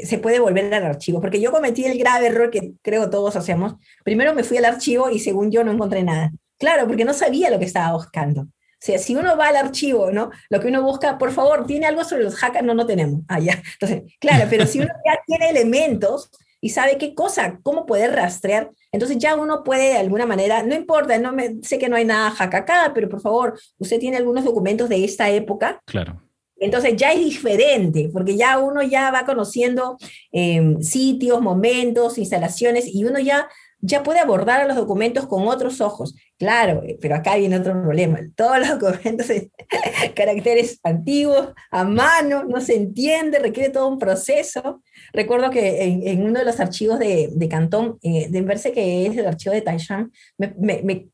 se puede volver al archivo, porque yo cometí el grave error que creo todos hacemos. Primero me fui al archivo y según yo no encontré nada. Claro, porque no sabía lo que estaba buscando. O sea, si uno va al archivo, ¿no? Lo que uno busca, por favor, ¿tiene algo sobre los hackers? No, no tenemos. Ah, ya. Entonces, claro, pero si uno ya tiene elementos y sabe qué cosa, cómo poder rastrear, entonces ya uno puede de alguna manera, no importa, no me, sé que no hay nada hack acá, pero por favor, usted tiene algunos documentos de esta época. Claro. Entonces ya es diferente, porque ya uno ya va conociendo em, sitios, momentos, instalaciones, y uno ya ya puede abordar a los documentos con otros ojos. Claro, eh, pero acá viene otro problema. Todos los documentos en caracteres antiguos, a mano, no se entiende, requiere todo un proceso. Recuerdo que en, uno de los archivos de, de Cantón, eh, de verse que es el archivo de Taishan, me,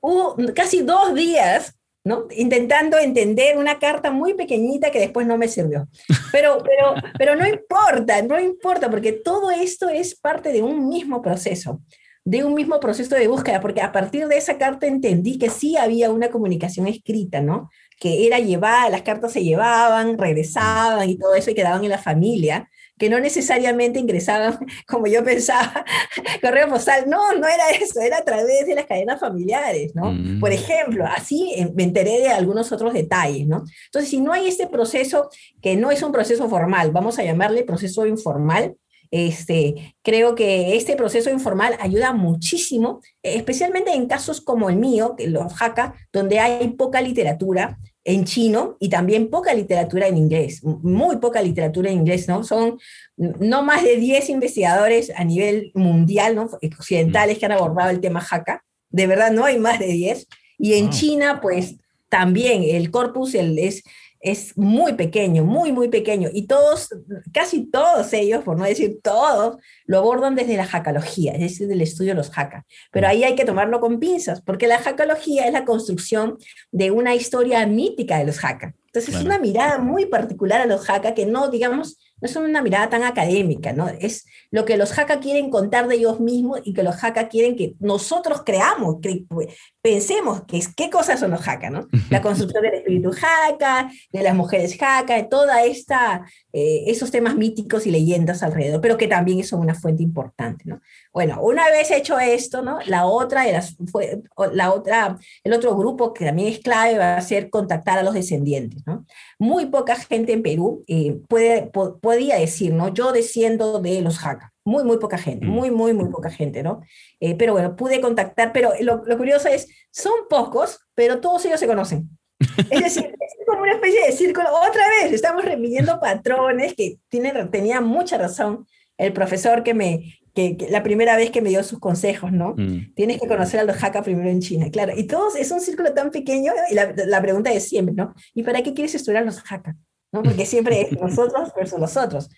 hubo casi dos días ¿no? Intentando entender una carta muy pequeñita que después no me sirvió. Pero, pero, pero no importa, no importa, porque todo esto es parte de un mismo proceso, de un mismo proceso de búsqueda, porque a partir de esa carta entendí que sí había una comunicación escrita, ¿no? Que era llevada, las cartas se llevaban, regresaban y todo eso y quedaban en la familia, que no necesariamente ingresaban, como yo pensaba, correo postal. No, no era eso, era a través de las cadenas familiares, ¿no? Mm. Por ejemplo, así eh, me enteré de algunos otros detalles, ¿no? Entonces, si no hay este proceso, que no es un proceso formal, vamos a llamarle proceso informal, este, creo que este proceso informal ayuda muchísimo, especialmente en casos como el mío, los Hakka, donde hay poca literatura, en chino y también poca literatura en inglés, muy poca literatura en inglés, ¿no? Son no más de 10 investigadores a nivel mundial, ¿no? Occidentales que han abordado el tema Hakka. De verdad, no hay más de 10. Y en China, pues también el corpus el, es es muy pequeño, muy, muy pequeño. Y todos, casi todos ellos, por no decir todos, lo abordan desde la jacalogía, es decir, del estudio de los jacas. Pero ahí hay que tomarlo con pinzas, porque la jacalogía es la construcción de una historia mítica de los jacas. Entonces es una mirada muy particular a los jacas que no, digamos, no es una mirada tan académica, ¿no? Es lo que los Haka quieren contar de ellos mismos y que los Haka quieren que nosotros creamos, pues, pensemos que es, qué cosas son los Haka, ¿no? La construcción del espíritu Haka, de las mujeres de toda esta, eh, esos temas míticos y leyendas alrededor, pero que también son una fuente importante, ¿no? Bueno, una vez hecho esto, ¿no? La otra, fue, la otra, el otro grupo que también es clave va a ser contactar a los descendientes, ¿no? Muy poca gente en Perú eh, puede, podía decir, ¿no? Yo desciendo de los Jaca. Muy, muy poca gente, mm. muy, muy, muy poca gente, ¿no? Eh, pero bueno, pude contactar, pero lo, curioso es, son pocos, pero todos ellos se conocen. Es decir, es como una especie de círculo. Otra vez, estamos repitiendo patrones que tiene, tenía mucha razón el profesor que me, que, la primera vez que me dio sus consejos, ¿no? Mm. Tienes que conocer a los Hakka primero en China, claro. Y todos, es un círculo tan pequeño, y la, la pregunta es siempre, ¿no? ¿Y para qué quieres estudiar a los Hakka? ¿No? Porque siempre es nosotros versus los otros.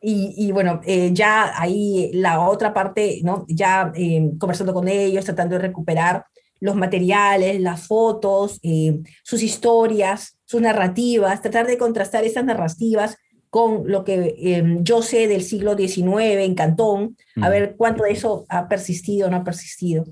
Y, y bueno, eh, ya ahí la otra parte, ¿no? Ya eh, conversando con ellos, tratando de recuperar los materiales, las fotos, eh, sus historias, sus narrativas, tratar de contrastar esas narrativas con lo que em, yo sé del siglo XIX en Cantón, a ver cuánto de eso ha persistido o no ha persistido.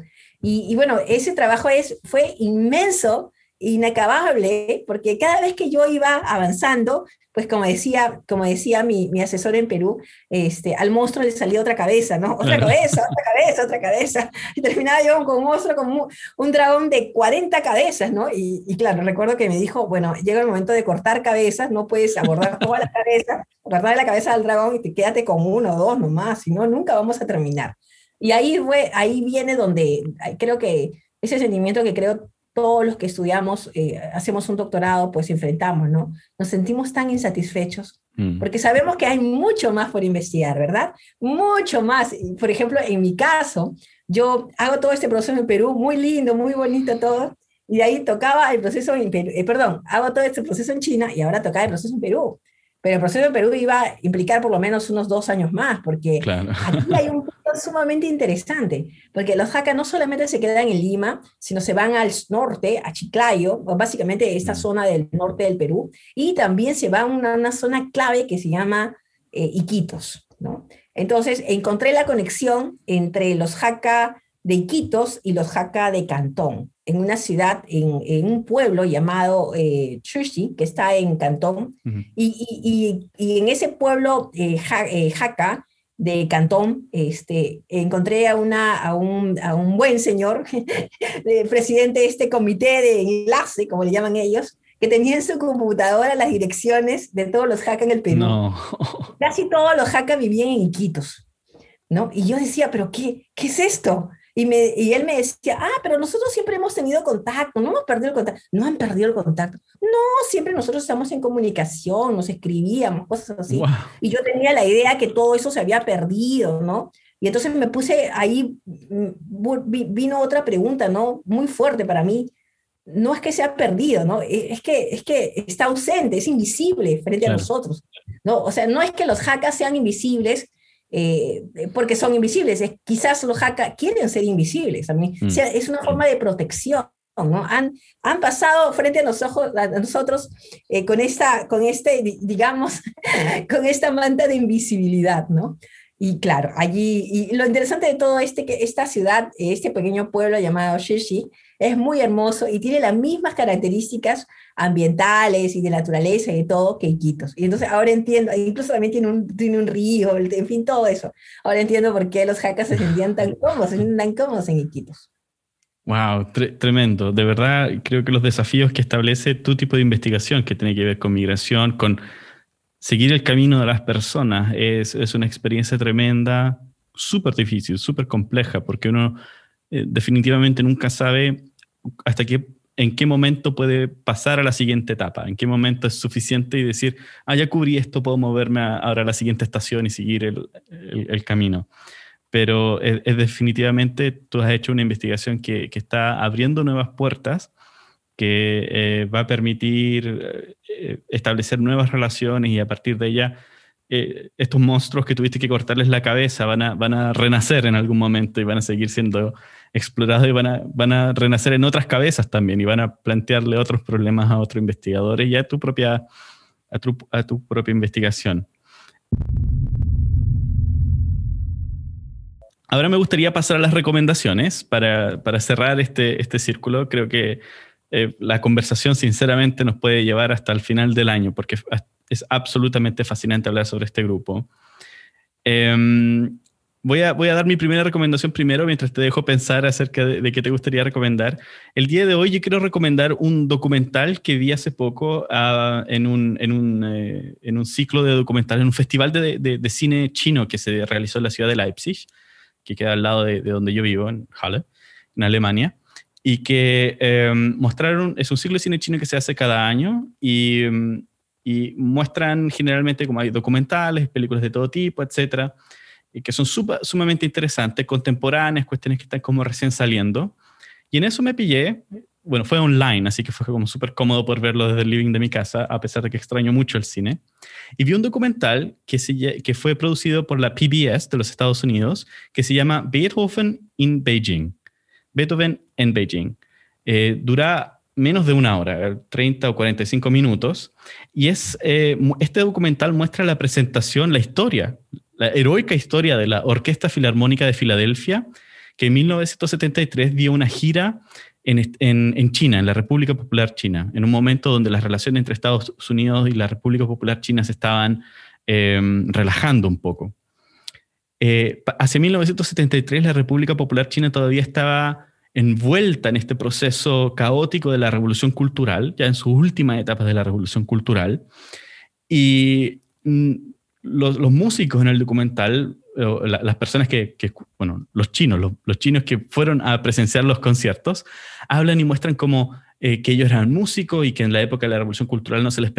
Y, bueno, ese trabajo es, fue inmenso, inacabable, porque cada vez que yo iba avanzando, pues como decía, como decía mi, mi, asesor en Perú, este, al monstruo le salía otra cabeza, ¿no? Otra cabeza, otra cabeza, otra cabeza. Y terminaba yo con un monstruo, como un, dragón de 40 cabezas, ¿no? Y, y, claro, recuerdo que me dijo, bueno, llega el momento de cortar cabezas, no puedes abordar toda la cabeza, cortar la cabeza del dragón y te quédate con uno o dos nomás, si no, nunca vamos a terminar. Y ahí, fue, ahí viene donde creo que ese sentimiento que creo todos los que estudiamos, eh, hacemos un doctorado, pues enfrentamos, ¿no? Nos sentimos tan insatisfechos mm. porque sabemos que hay mucho más por investigar, ¿verdad? Mucho más. Por ejemplo, en mi caso, yo hago todo este proceso en Perú, muy lindo, muy bonito todo, y de ahí tocaba el proceso en Perú, eh, perdón, hago todo este proceso en China y ahora tocaba el proceso en Perú. Pero el proceso en Perú iba a implicar por lo menos unos dos años más, porque aquí hay un punto sumamente interesante, porque los Hakka no solamente se quedan en Lima, sino se van al norte, a Chiclayo, básicamente esta mm. zona del norte del Perú, y también se va a una, zona clave que se llama eh, Iquitos. ¿no? Entonces, encontré la conexión entre los Hakka de Iquitos y los Hakka de Cantón en una ciudad, en, un pueblo llamado eh, que está en Cantón, y, en ese pueblo eh, eh, Jaca de Cantón, este, encontré a, una, a, un, buen señor, presidente de este comité de enlace, como le llaman ellos, que tenía en su computadora las direcciones de todos los Jaca en el Perú. Casi todos los Jaca vivían en Iquitos. ¿no? Y yo decía, pero qué, qué es esto? Y, me, y él me decía, ah, pero nosotros siempre hemos tenido contacto, no hemos perdido el contacto. No han perdido el contacto. No, siempre nosotros estamos en comunicación, nos escribíamos, cosas así. Y yo tenía la idea que todo eso se había perdido, ¿no? Y entonces me puse ahí, mm, vino otra pregunta, ¿no? Muy fuerte para mí. No es que se ha perdido, ¿no? E, es que, es que está ausente, es invisible frente a nosotros, ¿no? O sea, no es que los hackers sean invisibles eh, porque son invisibles, es, quizás los hackers quieren ser invisibles, a mí. Mm. es una forma de protección. ¿no? Han, han pasado frente a, nosotros, a nosotros eh, con, esta, con este, digamos, con esta manta de invisibilidad, ¿no? Y claro, allí, y lo interesante de todo este, que esta ciudad, este pequeño pueblo llamado Shishi, es muy hermoso y tiene las mismas características ambientales y de naturaleza y de todo que Iquitos. Y entonces ahora entiendo, incluso también tiene un, tiene un río, en fin, todo eso. Ahora entiendo por qué los jacas se sentían tan cómodos, se sentían tan cómodos en Iquitos. Wow, tremendo. De verdad, creo que los desafíos que establece tu tipo de investigación, que tiene que ver con migración, con seguir el camino de las personas, es, es una experiencia tremenda, súper difícil, súper compleja, porque uno eh, definitivamente nunca sabe hasta qué, en qué momento puede pasar a la siguiente etapa, en qué momento es suficiente y decir, ah, ya cubrí esto, puedo moverme ahora a la siguiente estación y seguir el, el camino pero es, definitivamente tú has hecho una investigación que, que está abriendo nuevas puertas, que eh, va a permitir eh, establecer nuevas relaciones y a partir de ella eh, estos monstruos que tuviste que cortarles la cabeza van a, van a renacer en algún momento y van a seguir siendo explorados y van a, van a renacer en otras cabezas también y van a plantearle otros problemas a otros investigadores y a tu propia, a tu, propia investigación. Ahora me gustaría pasar a las recomendaciones para, para cerrar este, este círculo. Creo que eh, la conversación sinceramente nos puede llevar hasta el final del año porque es absolutamente fascinante hablar sobre este grupo. Em, voy, a, voy a dar mi primera recomendación primero mientras te dejo pensar acerca de, qué te gustaría recomendar. El día de hoy yo quiero recomendar un documental que vi hace poco ah, en, un, en, un, eh, en, un, ciclo de documentales, en un festival de, de, de, cine chino que se realizó en la ciudad de Leipzig que queda al lado de, donde yo vivo, en Halle, en Alemania, y que em, mostraron, es un ciclo de cine chino que se hace cada año y, em, y muestran generalmente como hay documentales, películas de todo tipo, etcétera, que son sumamente interesantes, contemporáneas, cuestiones que están como recién saliendo. Y en eso me pillé bueno, fue online, así que fue como súper cómodo por verlo desde el living de mi casa, a pesar de que extraño mucho el cine. Y vi un documental que, se, que fue producido por la PBS de los Estados Unidos, que se llama Beethoven in Beijing. Beethoven en Beijing. Eh, dura menos de una hora, 30 o 45 minutos, y es, eh, este documental muestra la presentación, la historia, la heroica historia de la Orquesta Filarmónica de Filadelfia, que en 1973 dio una gira en, China, en la República Popular China, en un momento donde las relaciones entre Estados Unidos y la República Popular China se estaban em, relajando un poco. Eh, hacia 1973 la República Popular China todavía estaba envuelta en este proceso caótico de la revolución cultural, ya en sus últimas etapas de la revolución cultural, y mm, los, músicos en el documental las personas que, bueno, los chinos, los, chinos que fueron a presenciar los conciertos, hablan y muestran cómo eh, que ellos eran músicos y que en la época de la Revolución Cultural no se les,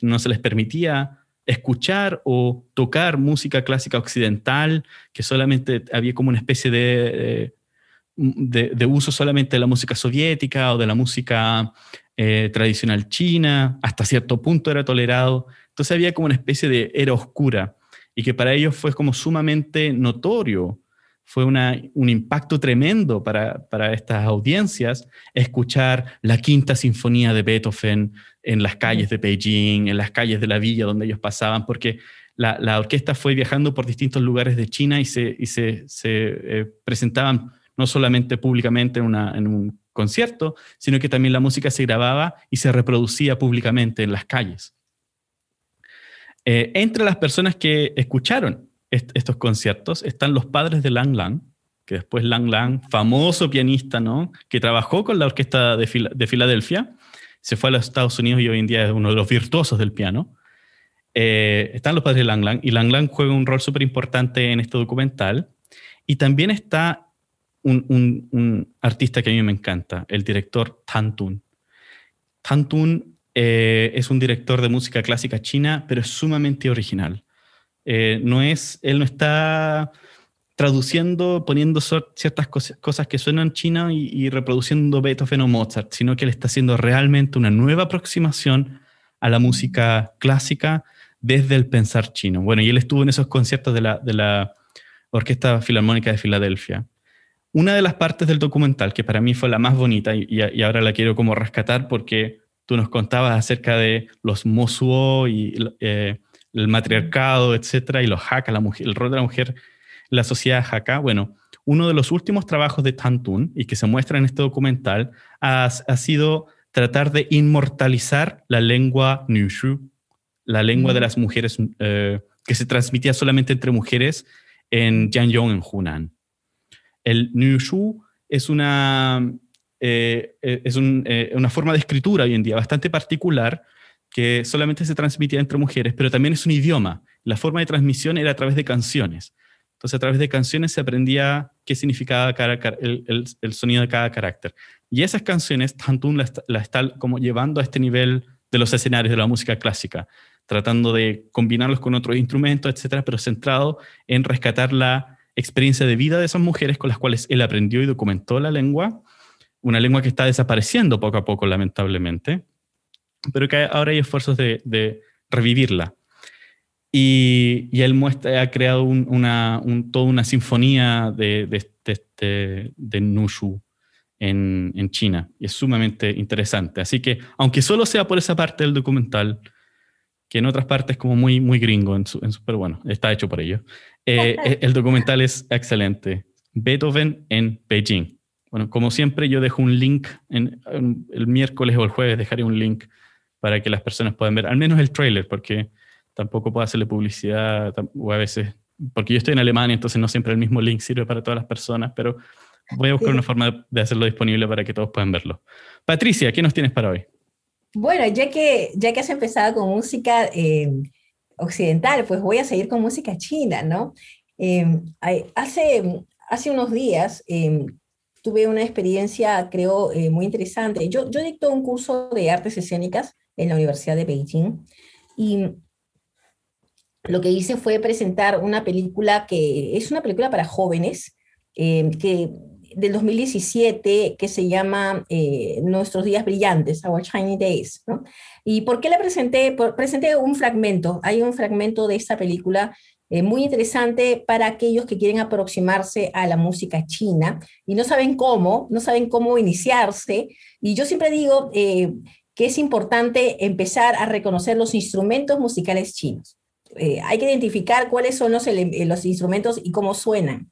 no se les permitía escuchar o tocar música clásica occidental, que solamente había como una especie de, de, uso solamente de la música soviética o de la música eh, tradicional china, hasta cierto punto era tolerado. Entonces había como una especie de era oscura y que para ellos fue como sumamente notorio, fue un impacto tremendo para, estas audiencias escuchar la quinta sinfonía de Beethoven en las calles de Beijing, en las calles de la villa donde ellos pasaban, porque la, orquesta fue viajando por distintos lugares de China y se, eh, presentaban no solamente públicamente en un concierto, sino que también la música se grababa y se reproducía públicamente en las calles. Eh, entre las personas que escucharon estos conciertos están los padres de Lang Lang, que después Lang Lang, famoso pianista, ¿no? que trabajó con la orquesta de, Filadelfia, se fue a los Estados Unidos y hoy en día es uno de los virtuosos del piano. Eh, están los padres de Lang Lang y Lang Lang juega un rol súper importante en este documental. Y también está un, artista que a mí me encanta, el director Tan Tun. Eh, es un director de música clásica china, pero es sumamente original. Eh, no es, él no está traduciendo, poniendo ciertas cosas, que suenan china y, y, reproduciendo Beethoven o Mozart, sino que él está haciendo realmente una nueva aproximación a la música clásica desde el pensar chino. Bueno, y él estuvo en esos conciertos de la, de la Orquesta Filarmónica de Filadelfia. Una de las partes del documental, que para mí fue la más bonita y, y ahora la quiero como rescatar porque tú nos contabas acerca de los mosuo y eh, el matriarcado, etcétera, y los haka, la mujer, el rol de la mujer en la sociedad haka. Bueno, uno de los últimos trabajos de Tantun y que se muestra en este documental ha, ha sido tratar de inmortalizar la lengua Nushu, la lengua de las mujeres eh, que se transmitía solamente entre mujeres en Jianyong, en Hunan. El Nushu es una eh, eh, es eh, una forma de escritura hoy en día bastante particular que solamente se transmitía entre mujeres, pero también es un idioma. La forma de transmisión era a través de canciones. Entonces, a través de canciones se aprendía qué significaba el, el, sonido de cada carácter. Y esas canciones, Tantun las la está como llevando a este nivel de los escenarios de la música clásica, tratando de combinarlos con otros instrumentos, etcétera, pero centrado en rescatar la experiencia de vida de esas mujeres con las cuales él aprendió y documentó la lengua una lengua que está desapareciendo poco a poco, lamentablemente, pero que ahora hay esfuerzos de, revivirla. Y, él muestra, ha creado una, toda una sinfonía de, de, de Nushu en, en, China, y es sumamente interesante. Así que, aunque solo sea por esa parte del documental, que en otras partes como muy, muy gringo, en su, pero bueno, está hecho por ello, eh, el documental es excelente. Beethoven en Beijing. Bueno, como siempre, yo dejo un link en, el miércoles o el jueves, dejaré un link para que las personas puedan ver, al menos el trailer, porque tampoco puedo hacerle publicidad, o a veces, porque yo estoy en Alemania, entonces no siempre el mismo link sirve para todas las personas, pero voy a buscar una forma de hacerlo disponible para que todos puedan verlo. Patricia, ¿qué nos tienes para hoy? Bueno, ya que, ya que has empezado con música eh, occidental, pues voy a seguir con música china, ¿no? Eh, hace, hace unos días eh, tuve una experiencia, creo, eh, muy interesante. Yo, yo dicto un curso de artes escénicas en la Universidad de Beijing y lo que hice fue presentar una película que es una película para jóvenes, eh, que del 2017, que se llama eh, Nuestros Días Brillantes, Our Shiny Days. ¿no? ¿Y por qué la presenté? presenté un fragmento, hay un fragmento de esta película eh, muy interesante para aquellos que quieren aproximarse a la música china y no saben cómo, no saben cómo iniciarse. Y yo siempre digo eh, que es importante empezar a reconocer los instrumentos musicales chinos. Eh, hay que identificar cuáles son los, los instrumentos y cómo suenan.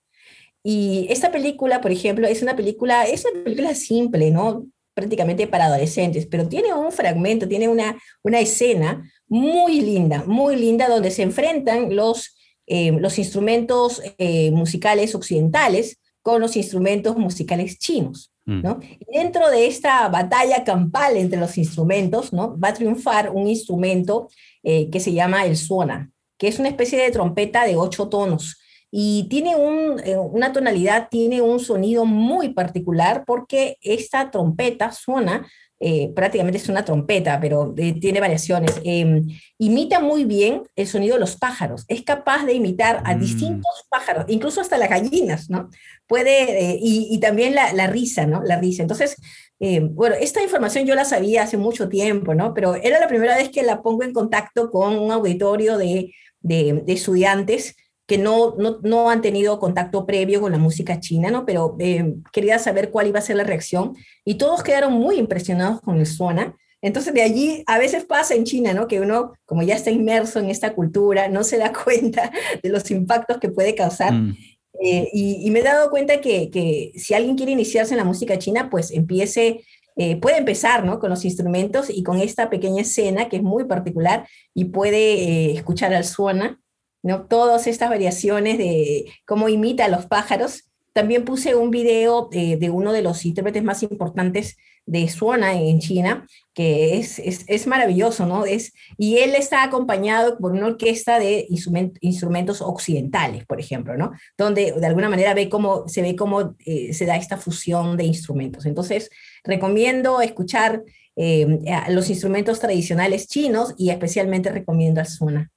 Y esta película, por ejemplo, es una película, es una película simple, ¿no? prácticamente para adolescentes, pero tiene un fragmento, tiene una, una escena muy linda, muy linda, donde se enfrentan los eh, los instrumentos eh, musicales occidentales con los instrumentos musicales chinos. Mm. ¿no? Y dentro de esta batalla campal entre los instrumentos, ¿no? va a triunfar un instrumento eh, que se llama el suona, que es una especie de trompeta de ocho tonos. Y tiene una tonalidad, tiene un sonido muy particular porque esta trompeta suena eh, prácticamente es una trompeta, pero eh, tiene variaciones. Em, imita muy bien el sonido de los pájaros. Es capaz de imitar a mm. distintos pájaros, incluso hasta las gallinas, ¿no? Puede, eh, y, también la, risa, ¿no? La risa. Entonces, em, bueno, esta información yo la sabía hace mucho tiempo, ¿no? Pero era la primera vez que la pongo en contacto con un auditorio de, de, de estudiantes que no, no, no, han tenido contacto previo con la música china, ¿no? Pero eh, quería saber cuál iba a ser la reacción y todos quedaron muy impresionados con el suona. Entonces de allí a veces pasa en China, ¿no? Que uno, como ya está inmerso en esta cultura, no se da cuenta de los impactos que puede causar. Mm. Eh, y, me he dado cuenta que, que, si alguien quiere iniciarse en la música china, pues empiece, eh, puede empezar, ¿no? Con los instrumentos y con esta pequeña escena que es muy particular y puede escuchar al suona ¿no? Todas estas variaciones de cómo imita a los pájaros. También puse un video de, uno de los intérpretes más importantes de Suona en China, que es, es, maravilloso, ¿no? Es, y él está acompañado por una orquesta de instrumentos occidentales, por ejemplo, ¿no? Donde de alguna manera ve cómo, se ve cómo eh, se da esta fusión de instrumentos. Entonces, recomiendo escuchar eh, los instrumentos tradicionales chinos y especialmente recomiendo al Suona.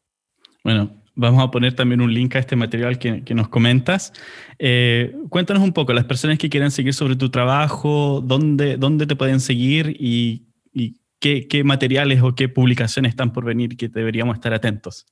Bueno, vamos a poner también un link a este material que, nos comentas. Eh, cuéntanos un poco, las personas que quieran seguir sobre tu trabajo, dónde, dónde te pueden seguir y, qué, materiales o qué publicaciones están por venir que deberíamos estar atentos.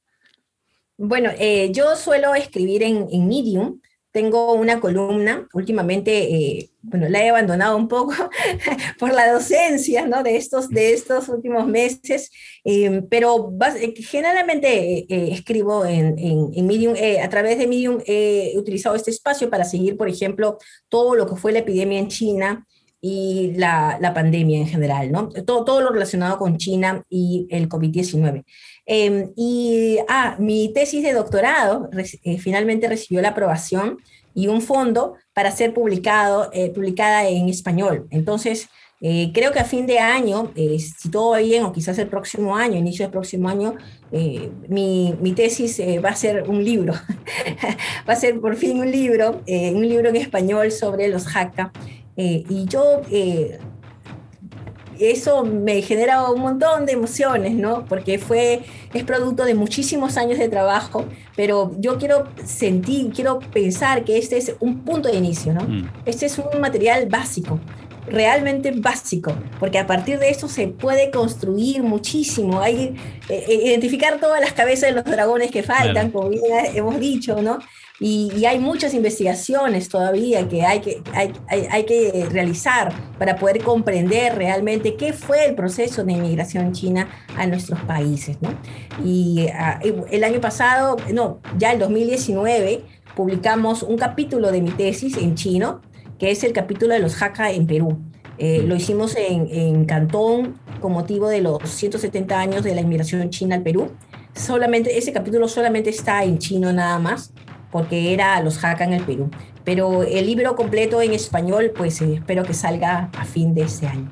Bueno, eh, yo suelo escribir en, en Medium tengo una columna, últimamente, eh, bueno, la he abandonado un poco por la docencia, ¿no? De estos, de estos últimos meses, eh, pero eh, generalmente escribo en, en, Medium, a través de Medium he utilizado este espacio para seguir, por ejemplo, todo lo que fue la epidemia en China, y la, la, pandemia en general, ¿no? Todo, todo lo relacionado con China y el COVID-19. Em, y ah, mi tesis de doctorado eh, finalmente recibió la aprobación y un fondo para ser publicado, eh, publicada en español. Entonces, eh, creo que a fin de año, si todo va bien, o quizás el próximo año, inicio del próximo año, mi, mi, tesis va a ser un libro. va a ser por fin un libro, un libro en español sobre los Hakka. Y yo eso me genera un montón de emociones, ¿no? Porque fue, es producto de muchísimos años de trabajo, pero yo quiero sentir, quiero pensar que este es un punto de inicio, ¿no? Mm. Este es un material básico, realmente básico, porque a partir de eso se puede construir muchísimo, hay eh, eh, identificar todas las cabezas de los dragones que faltan, como bien hemos dicho, ¿no? Y, hay muchas investigaciones todavía que hay que, hay, hay, que realizar para poder comprender realmente qué fue el proceso de inmigración china a nuestros países. ¿no? Y ah, el año pasado, no, ya el 2019, publicamos un capítulo de mi tesis en chino, que es el capítulo de los Hakka en Perú. Eh, lo hicimos en, en, Cantón con motivo de los 170 años de la inmigración china al Perú. Solamente, ese capítulo solamente está en chino nada más porque era Los Jaca en el Perú. Pero el libro completo en español, pues eh, espero que salga a fin de este año.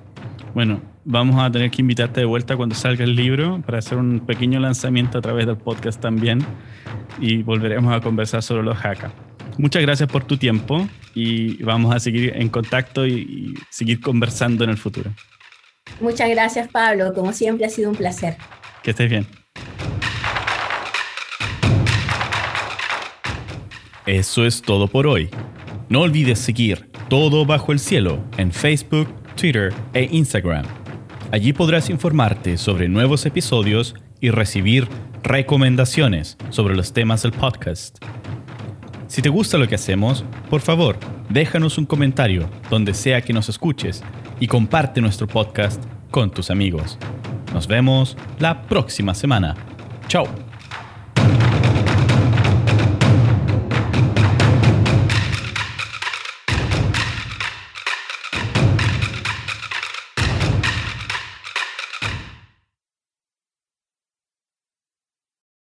Bueno, vamos a tener que invitarte de vuelta cuando salga el libro para hacer un pequeño lanzamiento a través del podcast también y volveremos a conversar sobre los Jaca. Muchas gracias por tu tiempo y vamos a seguir en contacto y, y seguir conversando en el futuro. Muchas gracias Pablo, como siempre ha sido un placer. Que estés bien. Eso es todo por hoy. No olvides seguir Todo Bajo el Cielo en Facebook, Twitter e Instagram. Allí podrás informarte sobre nuevos episodios y recibir recomendaciones sobre los temas del podcast. Si te gusta lo que hacemos, por favor, déjanos un comentario donde sea que nos escuches y comparte nuestro podcast con tus amigos. Nos vemos la próxima semana. Chao.